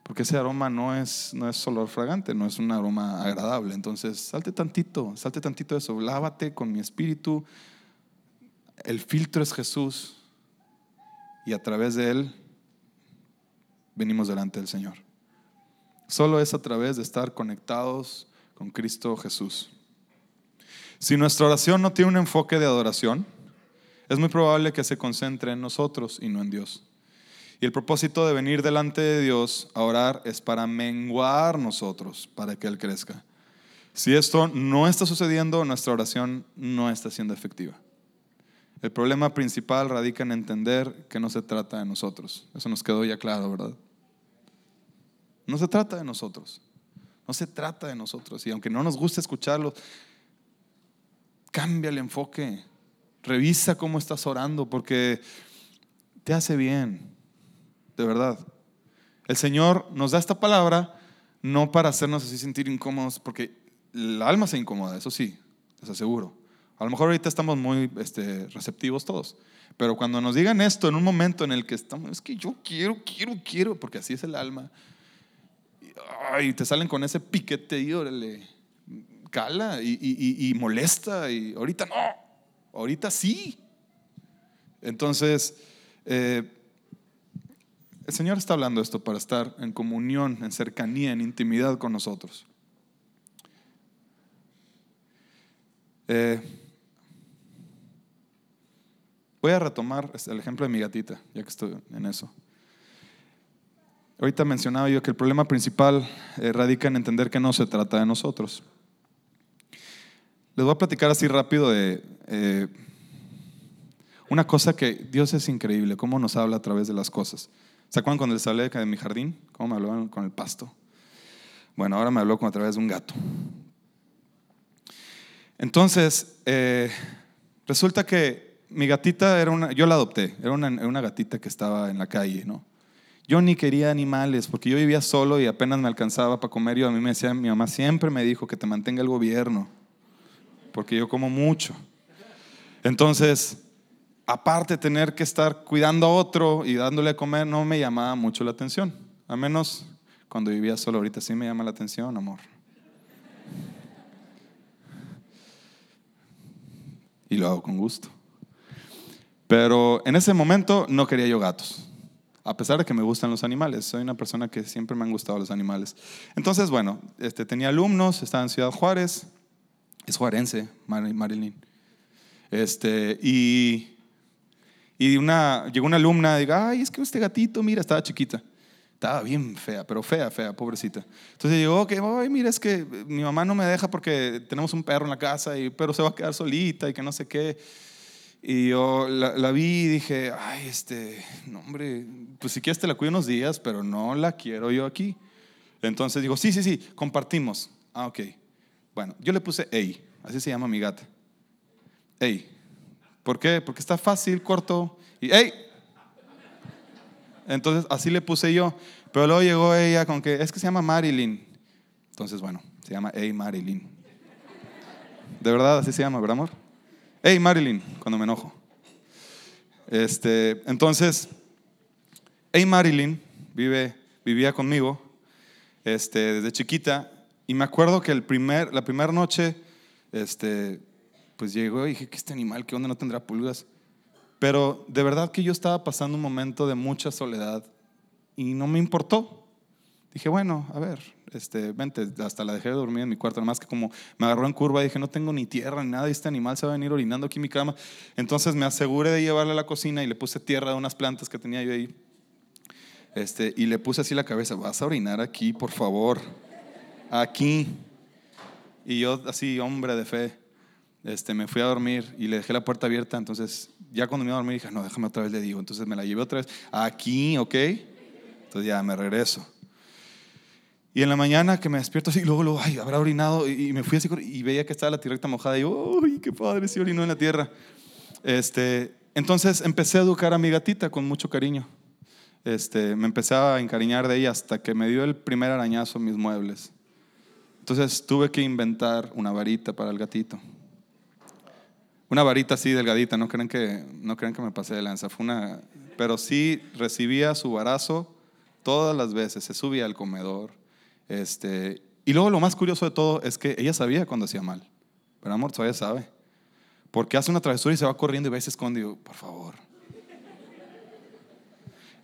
porque ese aroma no es, no es olor fragante, no es un aroma agradable. Entonces, salte tantito, salte tantito de eso, lávate con mi espíritu. El filtro es Jesús y a través de Él venimos delante del Señor. Solo es a través de estar conectados con Cristo Jesús. Si nuestra oración no tiene un enfoque de adoración, es muy probable que se concentre en nosotros y no en Dios. Y el propósito de venir delante de Dios a orar es para menguar nosotros, para que Él crezca. Si esto no está sucediendo, nuestra oración no está siendo efectiva. El problema principal radica en entender que no se trata de nosotros. Eso nos quedó ya claro, ¿verdad? No se trata de nosotros. No se trata de nosotros. Y aunque no nos guste escucharlo, cambia el enfoque. Revisa cómo estás orando porque te hace bien de verdad. El Señor nos da esta palabra no para hacernos así sentir incómodos, porque el alma se incomoda, eso sí, les aseguro. A lo mejor ahorita estamos muy este, receptivos todos, pero cuando nos digan esto en un momento en el que estamos, es que yo quiero, quiero, quiero, porque así es el alma, y te salen con ese piquete y órale, cala y, molesta, y ahorita no, ahorita sí. Entonces, eh, el Señor está hablando esto para estar en comunión, en cercanía, en intimidad con nosotros. Eh, voy a retomar el ejemplo de mi gatita, ya que estoy en eso. Ahorita mencionaba yo que el problema principal eh, radica en entender que no se trata de nosotros. Les voy a platicar así rápido de eh, una cosa que Dios es increíble, cómo nos habla a través de las cosas. ¿Se acuerdan cuando les hablé de mi jardín? ¿Cómo me hablaban con el pasto? Bueno, ahora me habló como a través de un gato. Entonces, eh, resulta que mi gatita era una, yo la adopté, era una, una, gatita que estaba en la calle, ¿no? Yo ni quería animales porque yo vivía solo y apenas me alcanzaba para comer. Yo a mí me decía, mi mamá siempre me dijo que te mantenga el gobierno, porque yo como mucho. Entonces, aparte tener que estar cuidando a otro y dándole a comer, no me llamaba mucho la atención. A menos cuando vivía solo, ahorita sí me llama la atención, amor. Y lo hago con gusto. Pero en ese momento no quería yo gatos. A pesar de que me gustan los animales, soy una persona que siempre me han gustado los animales. Entonces, bueno, este, tenía alumnos, estaba en Ciudad Juárez, es juarense, Marilyn. Este, y, y una, llegó una alumna y diga, ay, es que este gatito, mira, estaba chiquita. Estaba bien fea, pero fea, fea, pobrecita. Entonces llegó, que, ay, mira, es que mi mamá no me deja porque tenemos un perro en la casa, y, pero se va a quedar solita y que no sé qué. Y yo la, vi y dije, ay, este, no, hombre, pues si quieres te la cuido unos días, pero no la quiero yo aquí. Entonces digo, sí, sí, sí, compartimos. Ah, ok. Bueno, yo le puse Ey, así se llama mi gata. Ey. ¿Por qué? Porque está fácil, corto y Ey. Entonces así le puse yo. Pero luego llegó ella con que es que se llama Marilyn. Entonces, bueno, se llama Ey Marilyn. De verdad, así se llama, ¿verdad, amor? Hey Marilyn, cuando me enojo. Este, entonces, hey Marilyn vive, vivía conmigo este, desde chiquita y me acuerdo que el primer, la primera noche, este, pues llegó y dije, ¿qué este animal? ¿Qué onda? ¿No tendrá pulgas? Pero de verdad que yo estaba pasando un momento de mucha soledad y no me importó. Dije, bueno, a ver, este, vente, hasta la dejé de dormir en mi cuarto, nada más que como me agarró en curva, dije, no tengo ni tierra ni nada, este animal se va a venir orinando aquí en mi cama. Entonces me aseguré de llevarle a la cocina y le puse tierra de unas plantas que tenía yo ahí. Este, y le puse así la cabeza, vas a orinar aquí, por favor, aquí. Y yo así, hombre de fe, este, me fui a dormir y le dejé la puerta abierta, entonces ya cuando me iba a dormir dije, no, déjame otra vez, le digo, entonces me la llevé otra vez, aquí, ¿ok? Entonces ya me regreso. Y en la mañana que me despierto así, luego, luego ay, habrá orinado. Y, me fui así y veía que estaba la tierra mojada. Y yo, ¡ay, qué padre! Sí orinó en la tierra. Este, entonces empecé a educar a mi gatita con mucho cariño. Este, me empecé a encariñar de ella hasta que me dio el primer arañazo en mis muebles. Entonces tuve que inventar una varita para el gatito. Una varita así delgadita, no creen que, no creen que me pasé de lanza. Fue una, pero sí recibía su barazo todas las veces. Se subía al comedor, este, y luego lo más curioso de todo es que ella sabía cuando hacía mal. Pero amor, todavía sabe. Porque hace una travesura y se va corriendo y va y se esconde. Y por favor.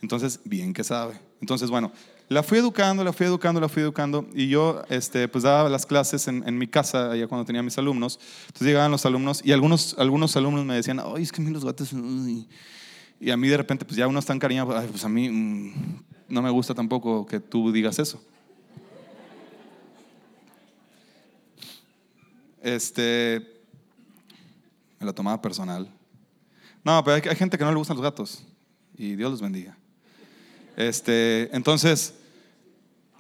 Entonces, bien que sabe. Entonces, bueno, la fui educando, la fui educando, la fui educando. Y yo, este, pues daba las clases en, mi casa, allá cuando tenía mis alumnos. Entonces llegaban los alumnos y algunos, algunos alumnos me decían, ay, es que a mí los gatos... Y a mí de repente, pues ya uno está encariñado, pues a mí mm, no me gusta tampoco que tú digas eso. Este, me lo tomaba personal. No, pero hay, gente que no le gustan los gatos y Dios los bendiga. Este, entonces,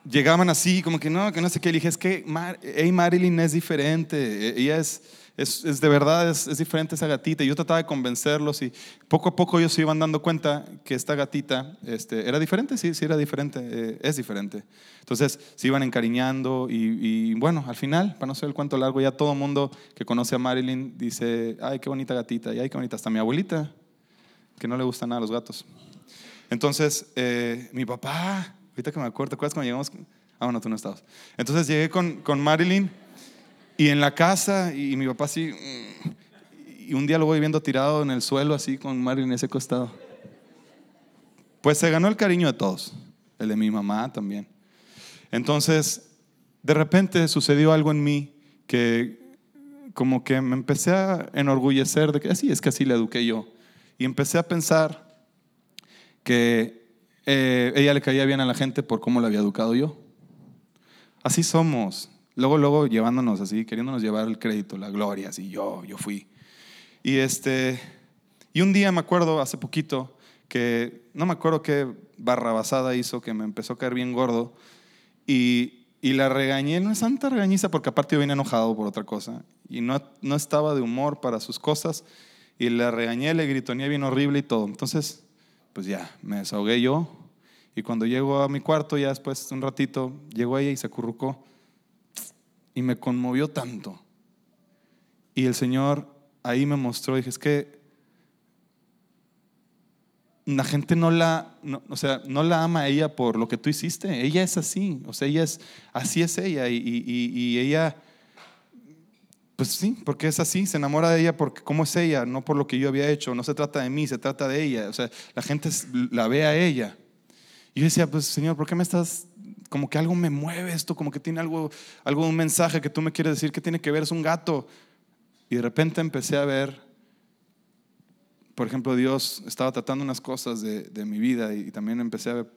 llegaban así, como que no, que no sé qué. Le dije, es que hey, Marilyn es diferente. E, ella es, es, de verdad, es, es, diferente esa gatita. Y yo trataba de convencerlos y poco a poco ellos se iban dando cuenta que esta gatita este, era diferente, sí, sí era diferente, eh, es diferente. Entonces se iban encariñando y, bueno, al final, para no ser el cuento largo, ya todo el mundo que conoce a Marilyn dice, ay, qué bonita gatita, y ay, qué bonita, hasta mi abuelita, que no le gustan nada los gatos. Entonces, eh, mi papá, ahorita que me acuerdo, ¿te acuerdas cuando llegamos? Ah, bueno, tú no estabas. Entonces llegué con, con Marilyn y en la casa, y mi papá así, y un día lo voy viendo tirado en el suelo, así con Mario en ese costado. Pues se ganó el cariño de todos, el de mi mamá también. Entonces, de repente sucedió algo en mí que como que me empecé a enorgullecer de que así es que así la eduqué yo. Y empecé a pensar que eh, ella le caía bien a la gente por cómo la había educado yo. Así somos. Luego, luego llevándonos así, queriéndonos llevar el crédito, la gloria, así, yo, yo fui. Y, este, y un día me acuerdo, hace poquito, que no me acuerdo qué, barrabasada hizo que me empezó a caer bien gordo. Y, y la regañé, no es santa regañiza, porque aparte yo vine enojado por otra cosa. Y no, no estaba de humor para sus cosas. Y la regañé, le gritoné bien horrible y todo. Entonces, pues ya, me desahogué yo. Y cuando llego a mi cuarto, ya después de un ratito, llegó ella y se acurrucó. Y me conmovió tanto. Y el Señor ahí me mostró, dije, es que la gente no la, o sea, no la ama a ella por lo que tú hiciste. Ella es así, o sea, ella es, así es ella. Y, y, ella, pues sí, porque es así, se enamora de ella porque cómo es ella, no por lo que yo había hecho. No se trata de mí, se trata de ella. O sea, la gente la ve a ella. Y yo decía, pues Señor, ¿por qué me estás, como que algo me mueve esto, como que tiene algo, algo, un mensaje que tú me quieres decir que tiene que ver, es un gato. Y de repente empecé a ver por ejemplo, Dios estaba tratando unas cosas de, mi vida y, también empecé a ver,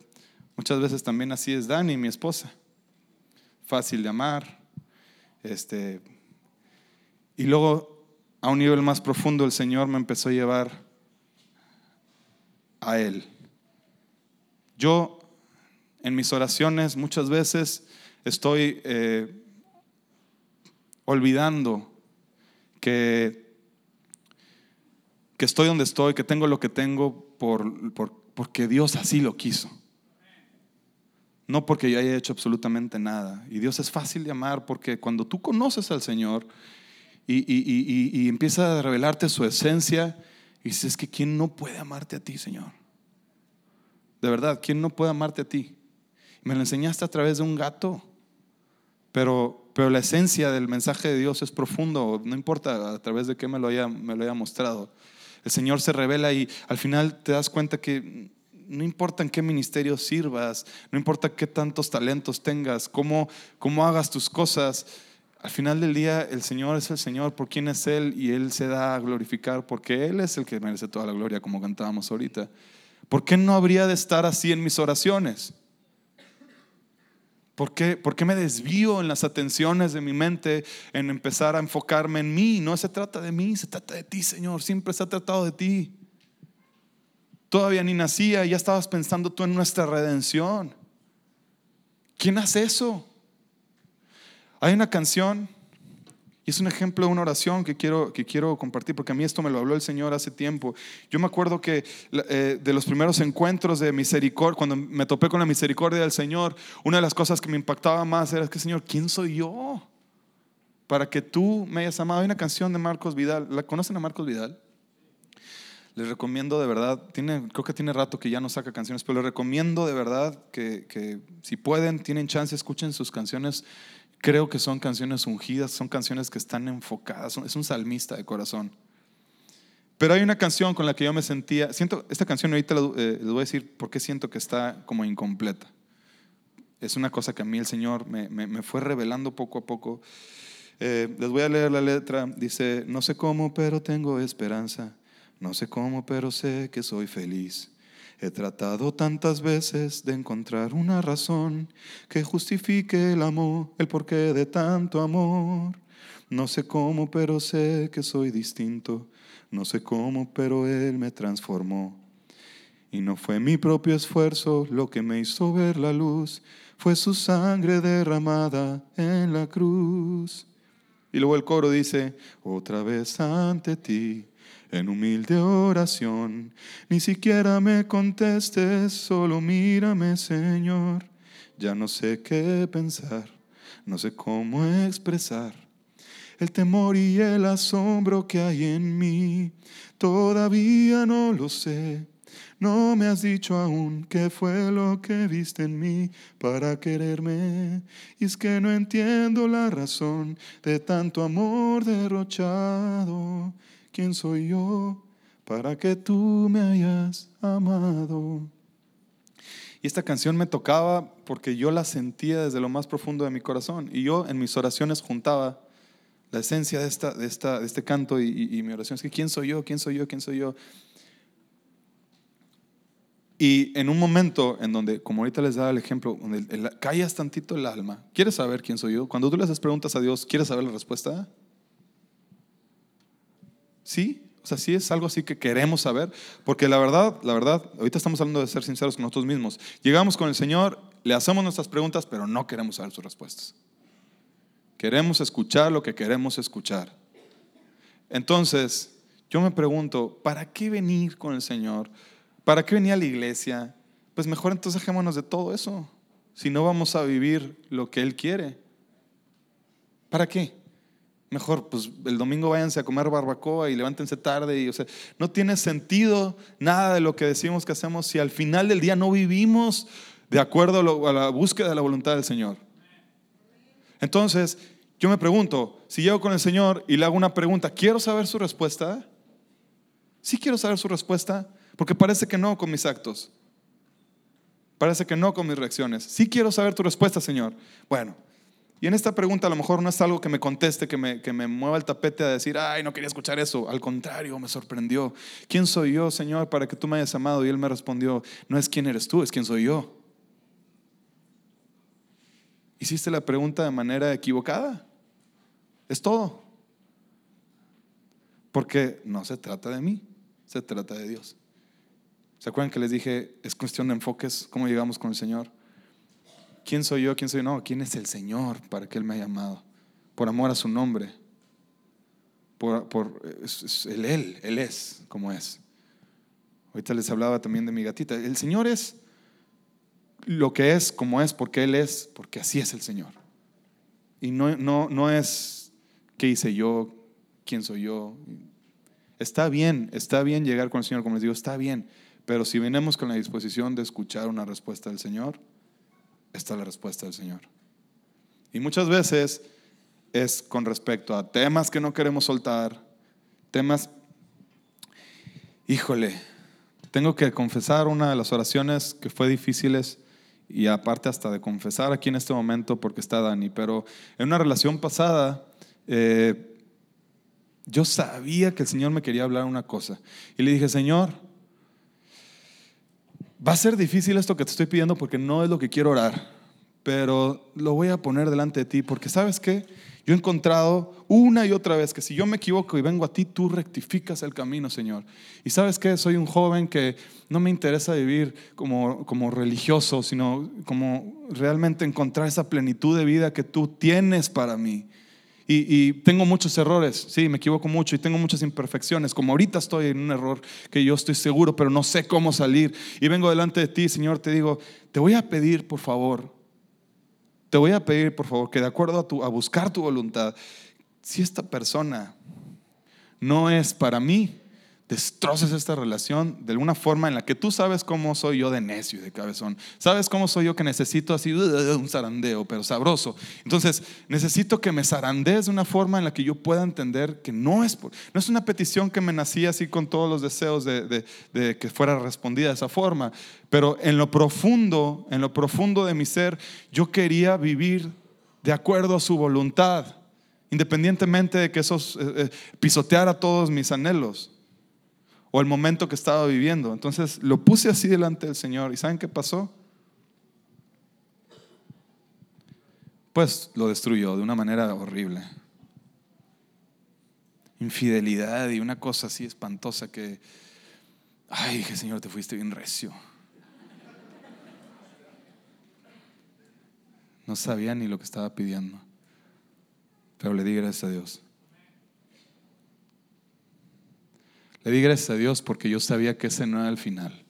muchas veces también así es Dani, mi esposa, fácil de amar, este, y luego a un nivel más profundo el Señor me empezó a llevar a Él. Yo en mis oraciones muchas veces estoy eh, olvidando que que estoy donde estoy, que tengo lo que tengo por, porque Dios así lo quiso. No porque yo haya hecho absolutamente nada. Y Dios es fácil de amar porque cuando tú conoces al Señor y, empieza a revelarte su esencia, y dices que ¿quién no puede amarte a ti, Señor? De verdad, ¿quién no puede amarte a ti? Me lo enseñaste a través de un gato, pero, pero la esencia del mensaje de Dios es profundo, no importa a través de qué me lo haya, me lo haya mostrado. El Señor se revela y al final te das cuenta que no importa en qué ministerio sirvas, no importa qué tantos talentos tengas, cómo, cómo hagas tus cosas, al final del día el Señor es el Señor por quien es Él y Él se da a glorificar porque Él es el que merece toda la gloria como cantábamos ahorita. ¿Por qué no habría de estar así en mis oraciones? ¿Por qué, me desvío en las atenciones de mi mente en empezar a enfocarme en mí? No se trata de mí, se trata de ti, Señor. Siempre se ha tratado de ti. Todavía ni nacía y ya estabas pensando tú en nuestra redención. ¿Quién hace eso? Hay una canción es un ejemplo de una oración que quiero, que quiero compartir, porque a mí esto me lo habló el Señor hace tiempo. Yo me acuerdo que eh, de los primeros encuentros de misericordia, cuando me topé con la misericordia del Señor, una de las cosas que me impactaba más era que, Señor, ¿quién soy yo? Para que tú me hayas amado. Hay una canción de Marcos Vidal. ¿La conocen a Marcos Vidal? Les recomiendo de verdad, tiene, creo que tiene rato que ya no saca canciones, pero les recomiendo de verdad que si pueden, tienen chance, escuchen sus canciones creo que son canciones ungidas, son canciones que están enfocadas, es un salmista de corazón. Pero hay una canción con la que yo me sentía, siento, esta canción ahorita eh, les voy a decir por qué siento que está como incompleta. Es una cosa que a mí el Señor me, fue revelando poco a poco. Eh, les voy a leer la letra, dice, no sé cómo, pero tengo esperanza, no sé cómo, pero sé que soy feliz. He tratado tantas veces de encontrar una razón que justifique el amor, el porqué de tanto amor. No sé cómo, pero sé que soy distinto. No sé cómo, pero Él me transformó. Y no fue mi propio esfuerzo lo que me hizo ver la luz, fue su sangre derramada en la cruz. Y luego el coro dice, otra vez ante ti en humilde oración. Ni siquiera me contestes, solo mírame, Señor. Ya no sé qué pensar, no sé cómo expresar el temor y el asombro que hay en mí. Todavía no lo sé. No me has dicho aún qué fue lo que viste en mí para quererme. Y es que no entiendo la razón de tanto amor derrochado. ¿Quién soy yo para que tú me hayas amado? Y esta canción me tocaba porque yo la sentía desde lo más profundo de mi corazón. Y yo en mis oraciones juntaba la esencia de, esta, de, esta, de este canto y, mi oración es que ¿quién soy yo? ¿quién soy yo? ¿quién soy yo? Y en un momento en donde, como ahorita les daba el ejemplo, donde callas tantito el alma, ¿quieres saber quién soy yo? Cuando tú le haces preguntas a Dios, ¿quieres saber la respuesta? ¿Sí O sea, sí es algo así que queremos saber, porque la verdad, la verdad, ahorita estamos hablando de ser sinceros con nosotros mismos. Llegamos con el Señor, le hacemos nuestras preguntas, pero no queremos saber sus respuestas. Queremos escuchar lo que queremos escuchar. Entonces, yo me pregunto, ¿para qué venir con el Señor? ¿Para qué venir a la iglesia? Pues mejor entonces dejémonos de todo eso, si no vamos a vivir lo que Él quiere. ¿Para qué? Mejor, pues el domingo váyanse a comer barbacoa y levántense tarde. Y, o sea, no tiene sentido nada de lo que decimos que hacemos si al final del día no vivimos de acuerdo a, la búsqueda de la voluntad del Señor. Entonces, yo me pregunto, si llego con el Señor y le hago una pregunta, ¿quiero saber su respuesta? Sí quiero saber su respuesta, porque parece que no con mis actos. Parece que no con mis reacciones. Sí quiero saber tu respuesta, Señor. Bueno, y en esta pregunta a lo mejor no es algo que me conteste, que me, que me mueva el tapete a decir, ay, no quería escuchar eso. Al contrario, me sorprendió. ¿Quién soy yo, Señor, para que tú me hayas amado? Y él me respondió, no es quién eres tú, es quién soy yo. Hiciste la pregunta de manera equivocada. Es todo. Porque no se trata de mí, se trata de Dios. ¿Se acuerdan que les dije, es cuestión de enfoques, cómo llegamos con el Señor? ¿Quién soy yo? ¿Quién soy? No, ¿quién es el Señor para que Él me haya amado? Por amor a su nombre. Por, por el Él, Él es como es. Ahorita les hablaba también de mi gatita. El Señor es lo que es como es, porque Él es, porque así es el Señor. Y no, no, no es qué hice yo, quién soy yo. Está bien, está bien llegar con el Señor, como les digo, está bien. Pero si venimos con la disposición de escuchar una respuesta del Señor, esta es la respuesta del Señor. Y muchas veces es con respecto a temas que no queremos soltar, temas, híjole, tengo que confesar una de las oraciones que fue difíciles y aparte hasta de confesar aquí en este momento porque está Dani, pero en una relación pasada eh, yo sabía que el Señor me quería hablar una cosa y le dije, Señor, Va a ser difícil esto que te estoy pidiendo porque no es lo que quiero orar, pero lo voy a poner delante de ti porque sabes qué, yo he encontrado una y otra vez que si yo me equivoco y vengo a ti, tú rectificas el camino, Señor. Y sabes qué, soy un joven que no me interesa vivir como, como religioso, sino como realmente encontrar esa plenitud de vida que tú tienes para mí. Y, tengo muchos errores, sí, me equivoco mucho y tengo muchas imperfecciones, como ahorita estoy en un error que yo estoy seguro, pero no sé cómo salir. Y vengo delante de ti, Señor, te digo, te voy a pedir, por favor, te voy a pedir, por favor, que de acuerdo a, buscar tu voluntad, si esta persona no es para mí, destroces esta relación de alguna forma en la que tú sabes cómo soy yo de necio y de cabezón. Sabes cómo soy yo que necesito así un zarandeo, pero sabroso. Entonces, necesito que me zarandees de una forma en la que yo pueda entender que no es, no es una petición que me nacía así con todos los deseos de, de que fuera respondida de esa forma, pero en lo profundo, en lo profundo de mi ser, yo quería vivir de acuerdo a su voluntad, independientemente de que eso eh, eh, pisoteara todos mis anhelos o el momento que estaba viviendo. Entonces lo puse así delante del Señor. ¿Y saben qué pasó? Pues lo destruyó de una manera horrible. Infidelidad y una cosa así espantosa que, ay, dije, Señor, te fuiste bien recio. No sabía ni lo que estaba pidiendo, pero le di gracias a Dios. Le di gracias a Dios porque yo sabía que ese no era el final.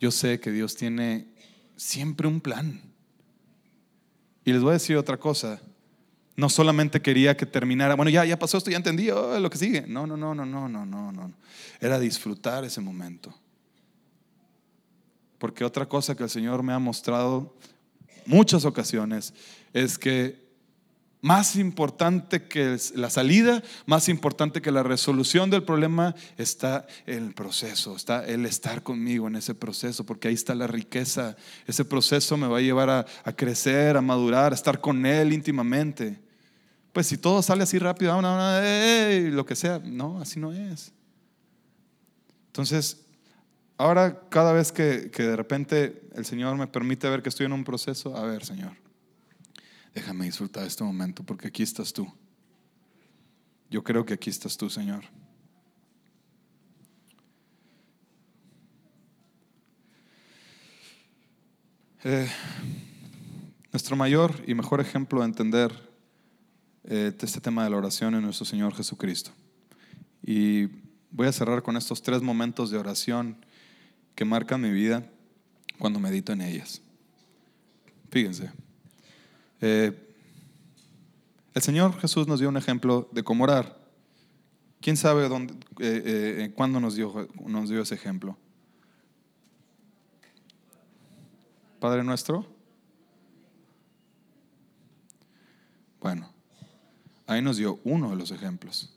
Yo sé que Dios tiene siempre un plan. Y les voy a decir otra cosa. No solamente quería que terminara, bueno, ya, ya pasó esto, ya entendí oh, lo que sigue. No, no, no, no, no, no, no, no. Era disfrutar ese momento. Porque otra cosa que el Señor me ha mostrado muchas ocasiones es que más importante que la salida, más importante que la resolución del problema está el proceso, está el estar conmigo en ese proceso, porque ahí está la riqueza. Ese proceso me va a llevar a, crecer, a madurar, a estar con Él íntimamente. Pues si todo sale así rápido, lo que sea, no, así no es. Entonces, ahora cada vez que, que de repente el Señor me permite ver que estoy en un proceso, a ver, Señor déjame disfrutar este momento porque aquí estás tú. Yo creo que aquí estás tú, Señor. Eh, nuestro mayor y mejor ejemplo de entender eh, este tema de la oración es nuestro Señor Jesucristo. Y voy a cerrar con estos tres momentos de oración que marcan mi vida cuando medito en ellas. Fíjense eh, el Señor Jesús nos dio un ejemplo de cómo orar. ¿Quién sabe dónde, cuándo nos dio, nos dio ese ejemplo? Padre nuestro? Bueno, ahí nos dio uno de los ejemplos.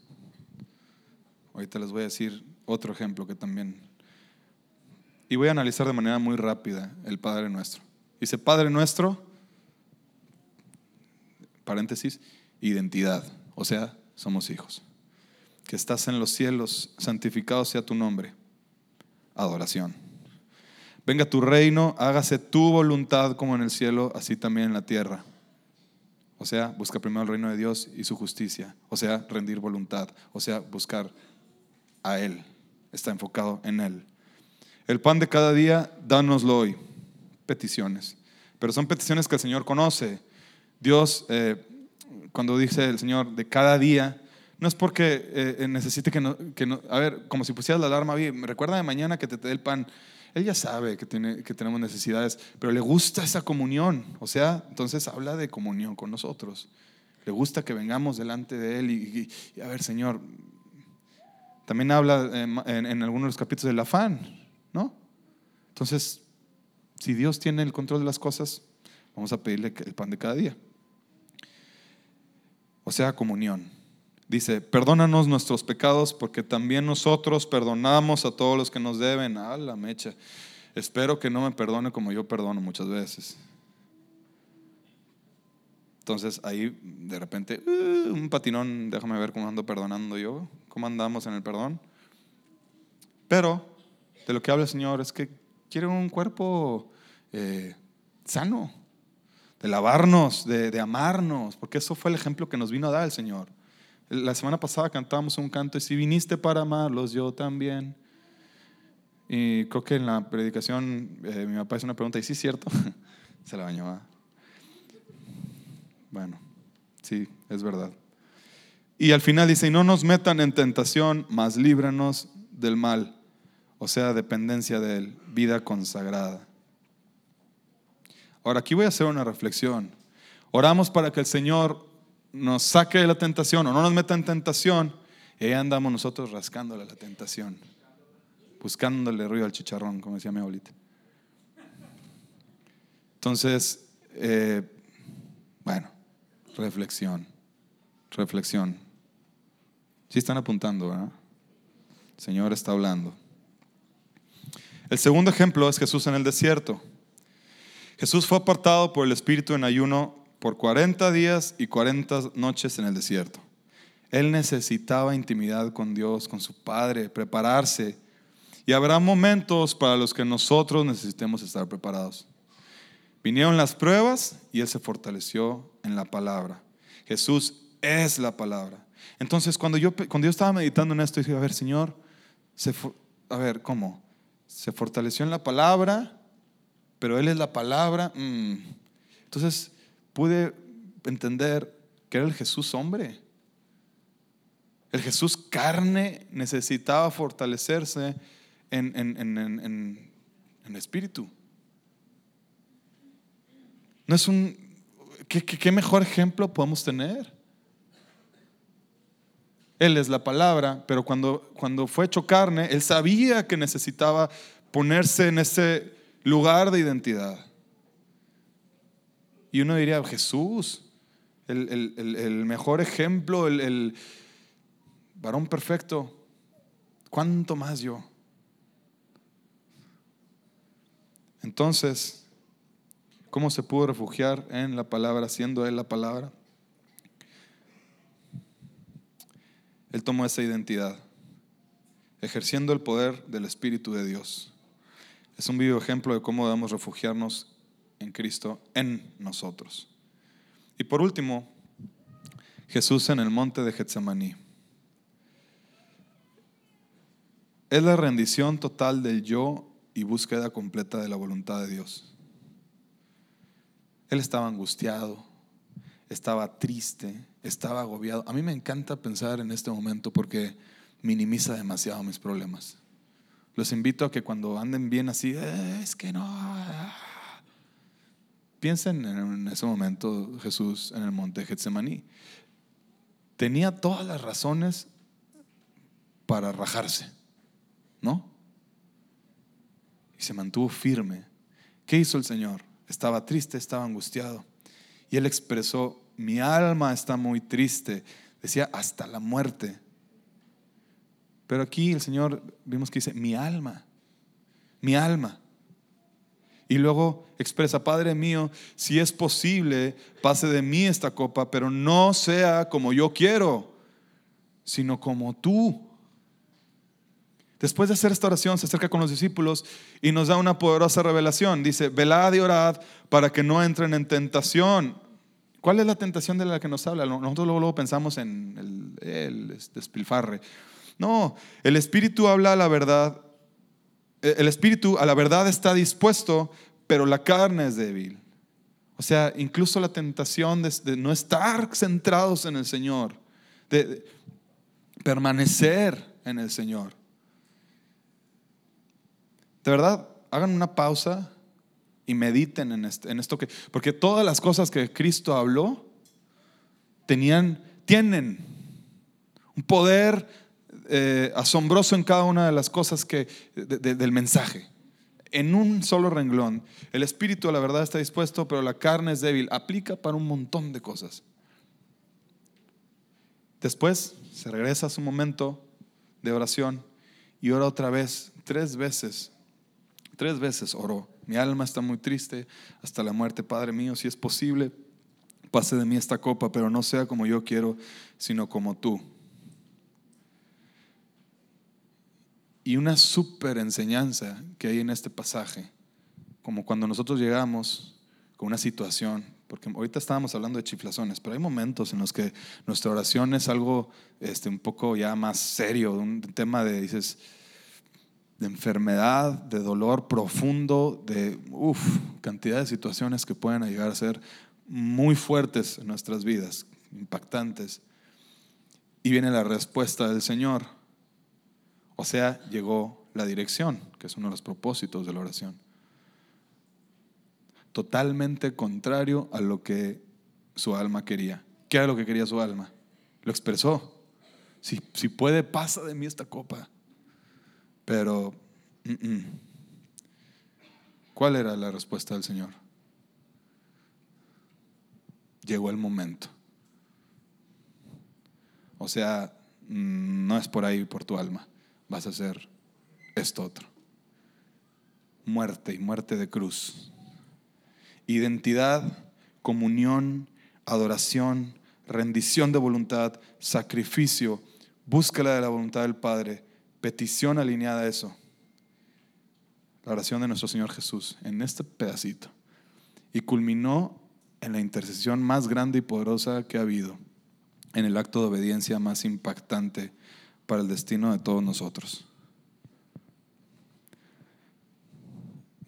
Ahorita les voy a decir otro ejemplo que también... Y voy a analizar de manera muy rápida el Padre nuestro. Dice, Padre nuestro, paréntesis, identidad, o sea, somos hijos. Que estás en los cielos, santificado sea tu nombre. Adoración venga tu reino, hágase tu voluntad como en el cielo, así también en la tierra. O sea, busca primero el reino de Dios y su justicia. O sea, rendir voluntad. O sea, buscar a Él. Está enfocado en Él. El pan de cada día, dánoslo hoy. Peticiones. Pero son peticiones que el Señor conoce. Dios, eh, cuando dice el Señor de cada día, no es porque eh, necesite que no, que no, a ver, como si pusieras la alarma, me recuerda de mañana que te dé el pan. Él ya sabe que, tiene, que tenemos necesidades, pero le gusta esa comunión. O sea, entonces habla de comunión con nosotros. Le gusta que vengamos delante de Él y, a ver, Señor, también habla en, en, algunos de los capítulos del afán, ¿no? Entonces, si Dios tiene el control de las cosas, vamos a pedirle el pan de cada día. O sea, comunión. Dice, perdónanos nuestros pecados porque también nosotros perdonamos a todos los que nos deben. A la mecha. Espero que no me perdone como yo perdono muchas veces. Entonces ahí de repente, uh, un patinón, déjame ver cómo ando perdonando yo, cómo andamos en el perdón. Pero de lo que habla el Señor es que quiere un cuerpo eh, sano, de lavarnos, de, de amarnos, porque eso fue el ejemplo que nos vino a dar el Señor. La semana pasada cantábamos un canto y si viniste para amarlos, yo también. Y creo que en la predicación eh, mi papá hizo una pregunta y sí es cierto. Se la bañó. Bueno, sí, es verdad. Y al final dice, y no nos metan en tentación, mas líbranos del mal. O sea, dependencia de Él, vida consagrada. Ahora, aquí voy a hacer una reflexión. Oramos para que el Señor nos saque de la tentación o no nos meta en tentación, y ahí andamos nosotros rascándole la tentación, buscándole ruido al chicharrón, como decía mi abuelita. Entonces, eh, bueno, reflexión, reflexión. Si están apuntando, ¿verdad? El Señor está hablando. El segundo ejemplo es Jesús en el desierto. Jesús fue apartado por el Espíritu en ayuno por 40 días y 40 noches en el desierto. Él necesitaba intimidad con Dios, con su Padre, prepararse. Y habrá momentos para los que nosotros necesitemos estar preparados. Vinieron las pruebas y Él se fortaleció en la palabra. Jesús es la palabra. Entonces, cuando yo, cuando yo estaba meditando en esto, dije, a ver, Señor, se, a ver, ¿cómo? Se fortaleció en la palabra, pero Él es la palabra. Mm. Entonces, pude entender que era el Jesús hombre. El Jesús carne necesitaba fortalecerse en, en, espíritu. No es un. ¿qué, ¿Qué mejor ejemplo podemos tener? Él es la palabra, pero cuando, cuando fue hecho carne, él sabía que necesitaba ponerse en ese lugar de identidad. Y uno diría, Jesús, el, mejor ejemplo, el, varón perfecto, ¿cuánto más yo? Entonces, ¿cómo se pudo refugiar en la palabra, siendo Él la palabra? Él tomó esa identidad, ejerciendo el poder del Espíritu de Dios. Es un vivo ejemplo de cómo debemos refugiarnos en Cristo en nosotros. Y por último, Jesús en el monte de Getsemaní. Es la rendición total del yo y búsqueda completa de la voluntad de Dios. Él estaba angustiado, estaba triste, estaba agobiado. A mí me encanta pensar en este momento porque minimiza demasiado mis problemas. Los invito a que cuando anden bien así, eh, es que no. Piensen en ese momento Jesús en el monte Getsemaní. Tenía todas las razones para rajarse, ¿no? Y se mantuvo firme. ¿Qué hizo el Señor? Estaba triste, estaba angustiado. Y él expresó, mi alma está muy triste. Decía, hasta la muerte. Pero aquí el Señor vimos que dice, mi alma, mi alma. Y luego expresa, Padre mío, si es posible, pase de mí esta copa, pero no sea como yo quiero, sino como tú. Después de hacer esta oración, se acerca con los discípulos y nos da una poderosa revelación. Dice, velad y orad para que no entren en tentación. ¿Cuál es la tentación de la que nos habla? Nosotros luego, pensamos en el, el despilfarre. No, el Espíritu habla la verdad. E, el Espíritu a la verdad está dispuesto, pero la carne es débil. O sea, incluso la tentación de, no estar centrados en el Señor, de, permanecer en el Señor. De verdad, hagan una pausa y mediten en, en esto que, porque todas las cosas que Cristo habló tenían, tienen un poder eh, asombroso en cada una de las cosas que, del mensaje. En un solo renglón, el espíritu la verdad está dispuesto, pero la carne es débil. Aplica para un montón de cosas. Después se regresa a su momento de oración y ora otra vez, tres veces. Tres veces oró. Mi alma está muy triste hasta la muerte, Padre mío, si es posible, pase de mí esta copa, pero no sea como yo quiero, sino como tú. Y una súper enseñanza que hay en este pasaje, como cuando nosotros llegamos con una situación, porque ahorita estábamos hablando de chiflazones, pero hay momentos en los que nuestra oración es algo este, un poco ya más serio, un tema de, dices, de enfermedad, de dolor profundo, de uf, cantidad de situaciones que pueden llegar a ser muy fuertes en nuestras vidas, impactantes. Y viene la respuesta del Señor. O sea, llegó la dirección, que es uno de los propósitos de la oración. Totalmente contrario a lo que su alma quería. ¿Qué era lo que quería su alma? Lo expresó. Si, si puede, pasa de mí esta copa. Pero, ¿cuál era la respuesta del Señor? Llegó el momento. O sea, mm, no es por ahí, por tu alma vas a hacer esto otro. Muerte y muerte de cruz. Identidad, comunión, adoración, rendición de voluntad, sacrificio, búsqueda de la voluntad del Padre, petición alineada a eso. La oración de nuestro Señor Jesús en este pedacito. Y culminó en la intercesión más grande y poderosa que ha habido, en el acto de obediencia más impactante para el destino de todos nosotros.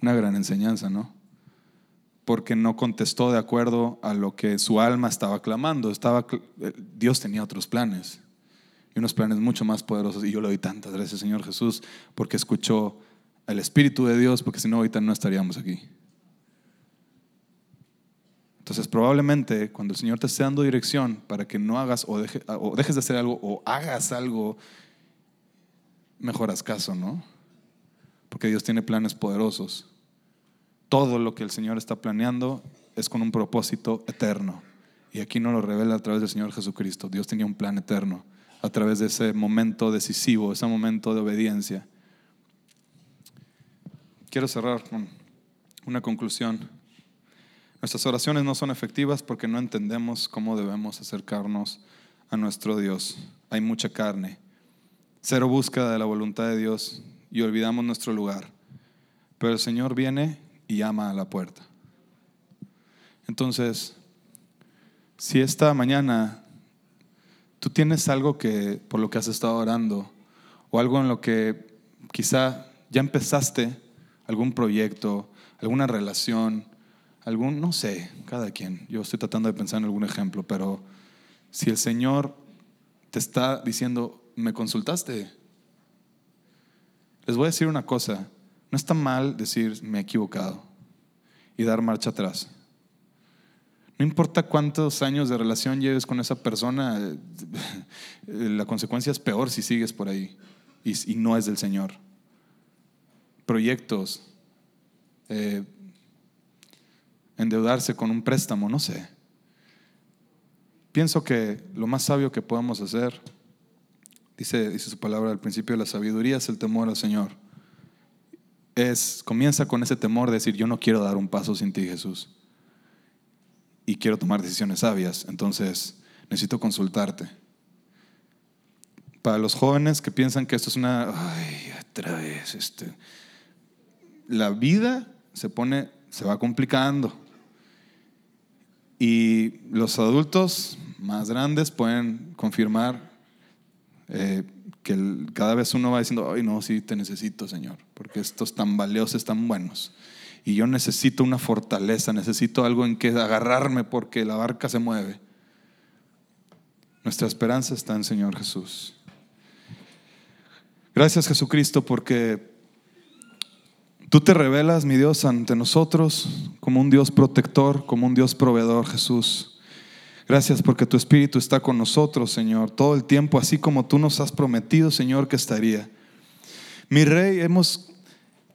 Una gran enseñanza, ¿no? Porque no contestó de acuerdo a lo que su alma estaba clamando. Estaba, eh, Dios tenía otros planes y unos planes mucho más poderosos. Y yo le doy tantas gracias, Señor Jesús, porque escuchó el Espíritu de Dios, porque si no, ahorita no estaríamos aquí. Entonces probablemente cuando el Señor te esté dando dirección para que no hagas o, dejes de hacer algo o hagas algo, mejoras caso, ¿no? Porque Dios tiene planes poderosos. Todo lo que el Señor está planeando es con un propósito eterno. Y aquí nos lo revela a través del Señor Jesucristo. Dios tenía un plan eterno a través de ese momento decisivo, ese momento de obediencia. Quiero cerrar con una conclusión. Nuestras oraciones no son efectivas porque no entendemos cómo debemos acercarnos a nuestro Dios. Hay mucha carne, cero búsqueda de la voluntad de Dios y olvidamos nuestro lugar. Pero el Señor viene y llama a la puerta. Entonces, si esta mañana tú tienes algo que por lo que has estado orando o algo en lo que quizá ya empezaste algún proyecto, alguna relación, algún, no sé, cada quien. Yo estoy tratando de pensar en algún ejemplo, pero si el Señor te está diciendo, ¿me consultaste? Les voy a decir una cosa, no está mal decir, me he equivocado y dar marcha atrás. No importa cuántos años de relación lleves con esa persona, la consecuencia es peor si sigues por ahí y, no es del Señor. Proyectos, eh, endeudarse con un préstamo, no sé. Pienso que lo más sabio que podemos hacer, dice, dice su palabra al principio, la sabiduría es el temor al Señor. Es, comienza con ese temor de decir, yo no quiero dar un paso sin ti, Jesús y quiero tomar decisiones sabias, entonces necesito consultarte. Para los jóvenes que piensan que esto es una, ay, otra vez, este, la vida se pone, se va complicando. Y los adultos más grandes pueden confirmar eh, que cada vez uno va diciendo, ay, no, sí, te necesito, Señor, porque estos tambaleos están buenos y yo necesito una fortaleza, necesito algo en que agarrarme porque la barca se mueve. Nuestra esperanza está en Señor Jesús. Gracias Jesucristo porque tú te revelas, mi Dios, ante nosotros como un Dios protector, como un Dios proveedor, Jesús. Gracias porque tu Espíritu está con nosotros, Señor, todo el tiempo, así como tú nos has prometido, Señor, que estaría. Mi Rey, hemos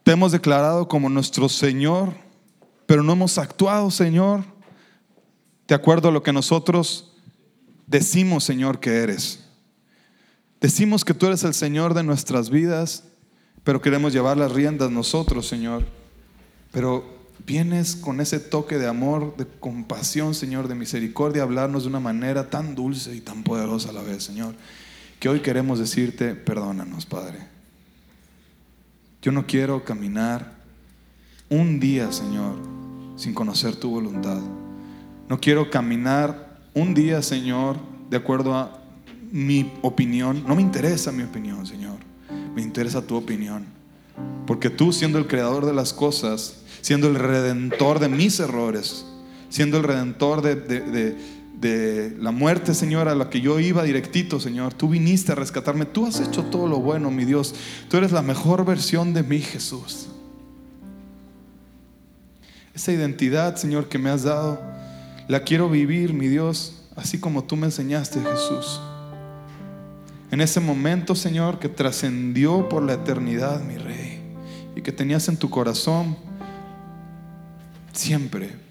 te hemos declarado como nuestro Señor, pero no hemos actuado, Señor, de acuerdo a lo que nosotros decimos, Señor, que eres. Decimos que tú eres el Señor de nuestras vidas, pero queremos llevar las riendas nosotros, Señor. Pero vienes con ese toque de amor, de compasión, Señor, de misericordia, a hablarnos de una manera tan dulce y tan poderosa a la vez, Señor, que hoy queremos decirte, perdónanos, Padre. Yo no quiero caminar un día, Señor, sin conocer tu voluntad. No quiero caminar un día, Señor, de acuerdo a mi opinión. No me interesa mi opinión, Señor. Me interesa tu opinión. Porque tú, siendo el creador de las cosas, siendo el redentor de mis errores, siendo el redentor de, de, de la muerte, Señor, a la que yo iba directito, Señor. Tú viniste a rescatarme. Tú has hecho todo lo bueno, mi Dios. Tú eres la mejor versión de mí, Jesús. Esa identidad, Señor, que me has dado, la quiero vivir, mi Dios, así como tú me enseñaste, Jesús. En ese momento, Señor, que trascendió por la eternidad, mi Rey, y que tenías en tu corazón siempre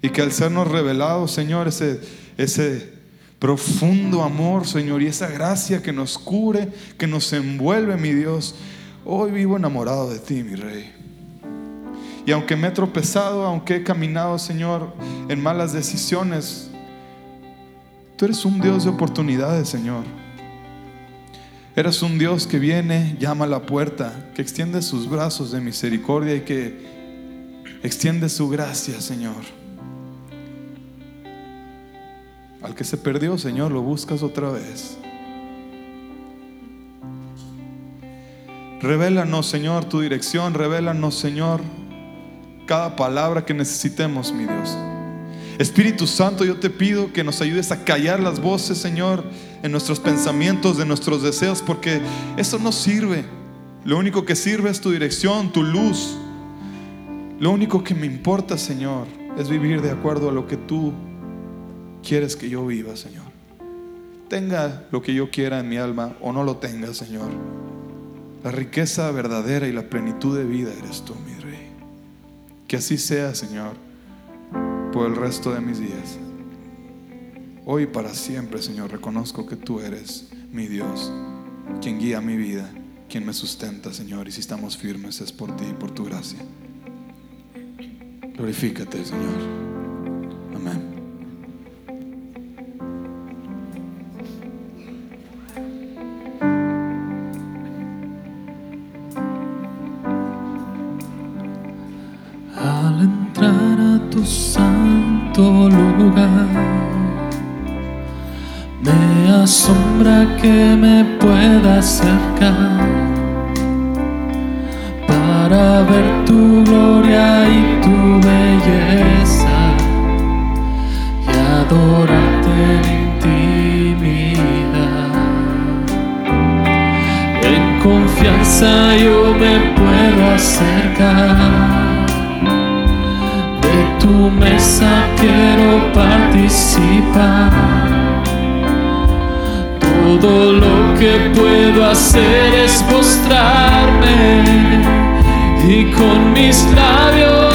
y que al sernos revelados, Señor, ese, ese profundo amor, Señor, y esa gracia que nos cure, que nos envuelve, mi Dios, hoy vivo enamorado de ti, mi Rey. Y aunque me he tropezado, aunque he caminado, Señor, en malas decisiones, tú eres un Dios de oportunidades, Señor. Eres un Dios que viene, llama a la puerta, que extiende sus brazos de misericordia y que extiende su gracia, Señor. Al que se perdió, Señor, lo buscas otra vez. Revélanos, Señor, tu dirección. Revélanos, Señor, cada palabra que necesitemos, mi Dios. Espíritu Santo, yo te pido que nos ayudes a callar las voces, Señor, en nuestros pensamientos, de nuestros deseos, porque eso no sirve. Lo único que sirve es tu dirección, tu luz. Lo único que me importa, Señor, es vivir de acuerdo a lo que tú quieres que yo viva, Señor. Tenga lo que yo quiera en mi alma o no lo tenga, Señor. La riqueza verdadera y la plenitud de vida eres tú, mi Rey. Que así sea, Señor, por el resto de mis días. Hoy para siempre, Señor, reconozco que tú eres mi Dios, quien guía mi vida, quien me sustenta, Señor. Y si estamos firmes es por ti y por tu gracia. Glorifícate, Señor. Amén. que me pueda acercar para ver tu gloria y tu belleza y adorarte en intimidad. En confianza yo me puedo acercar. De tu mesa quiero participar todo lo que puedo hacer es mostrarme y con mis labios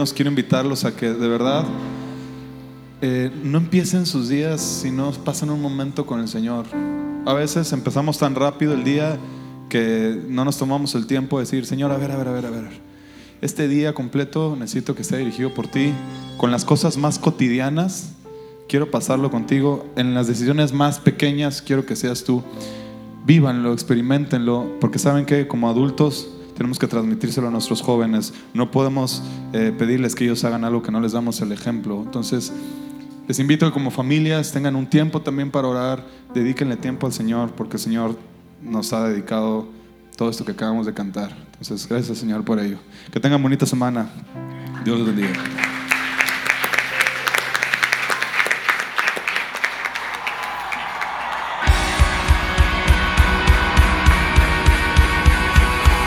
despedirnos, quiero invitarlos a que de verdad eh, no empiecen sus días si no pasan un momento con el Señor. A veces empezamos tan rápido el día que no nos tomamos el tiempo de decir, Señor, a ver, a ver, a ver, a ver. Este día completo necesito que esté dirigido por ti. Con las cosas más cotidianas, quiero pasarlo contigo. En las decisiones más pequeñas, quiero que seas tú. Vívanlo, experimentenlo, porque saben que como adultos tenemos que transmitírselo a nuestros jóvenes. No podemos eh, pedirles que ellos hagan algo que no les damos el ejemplo. Entonces, les invito a que como familias tengan un tiempo también para orar, dedíquenle tiempo al Señor, porque el Señor nos ha dedicado todo esto que acabamos de cantar. Entonces, gracias Señor por ello. Que tengan bonita semana. Dios los bendiga.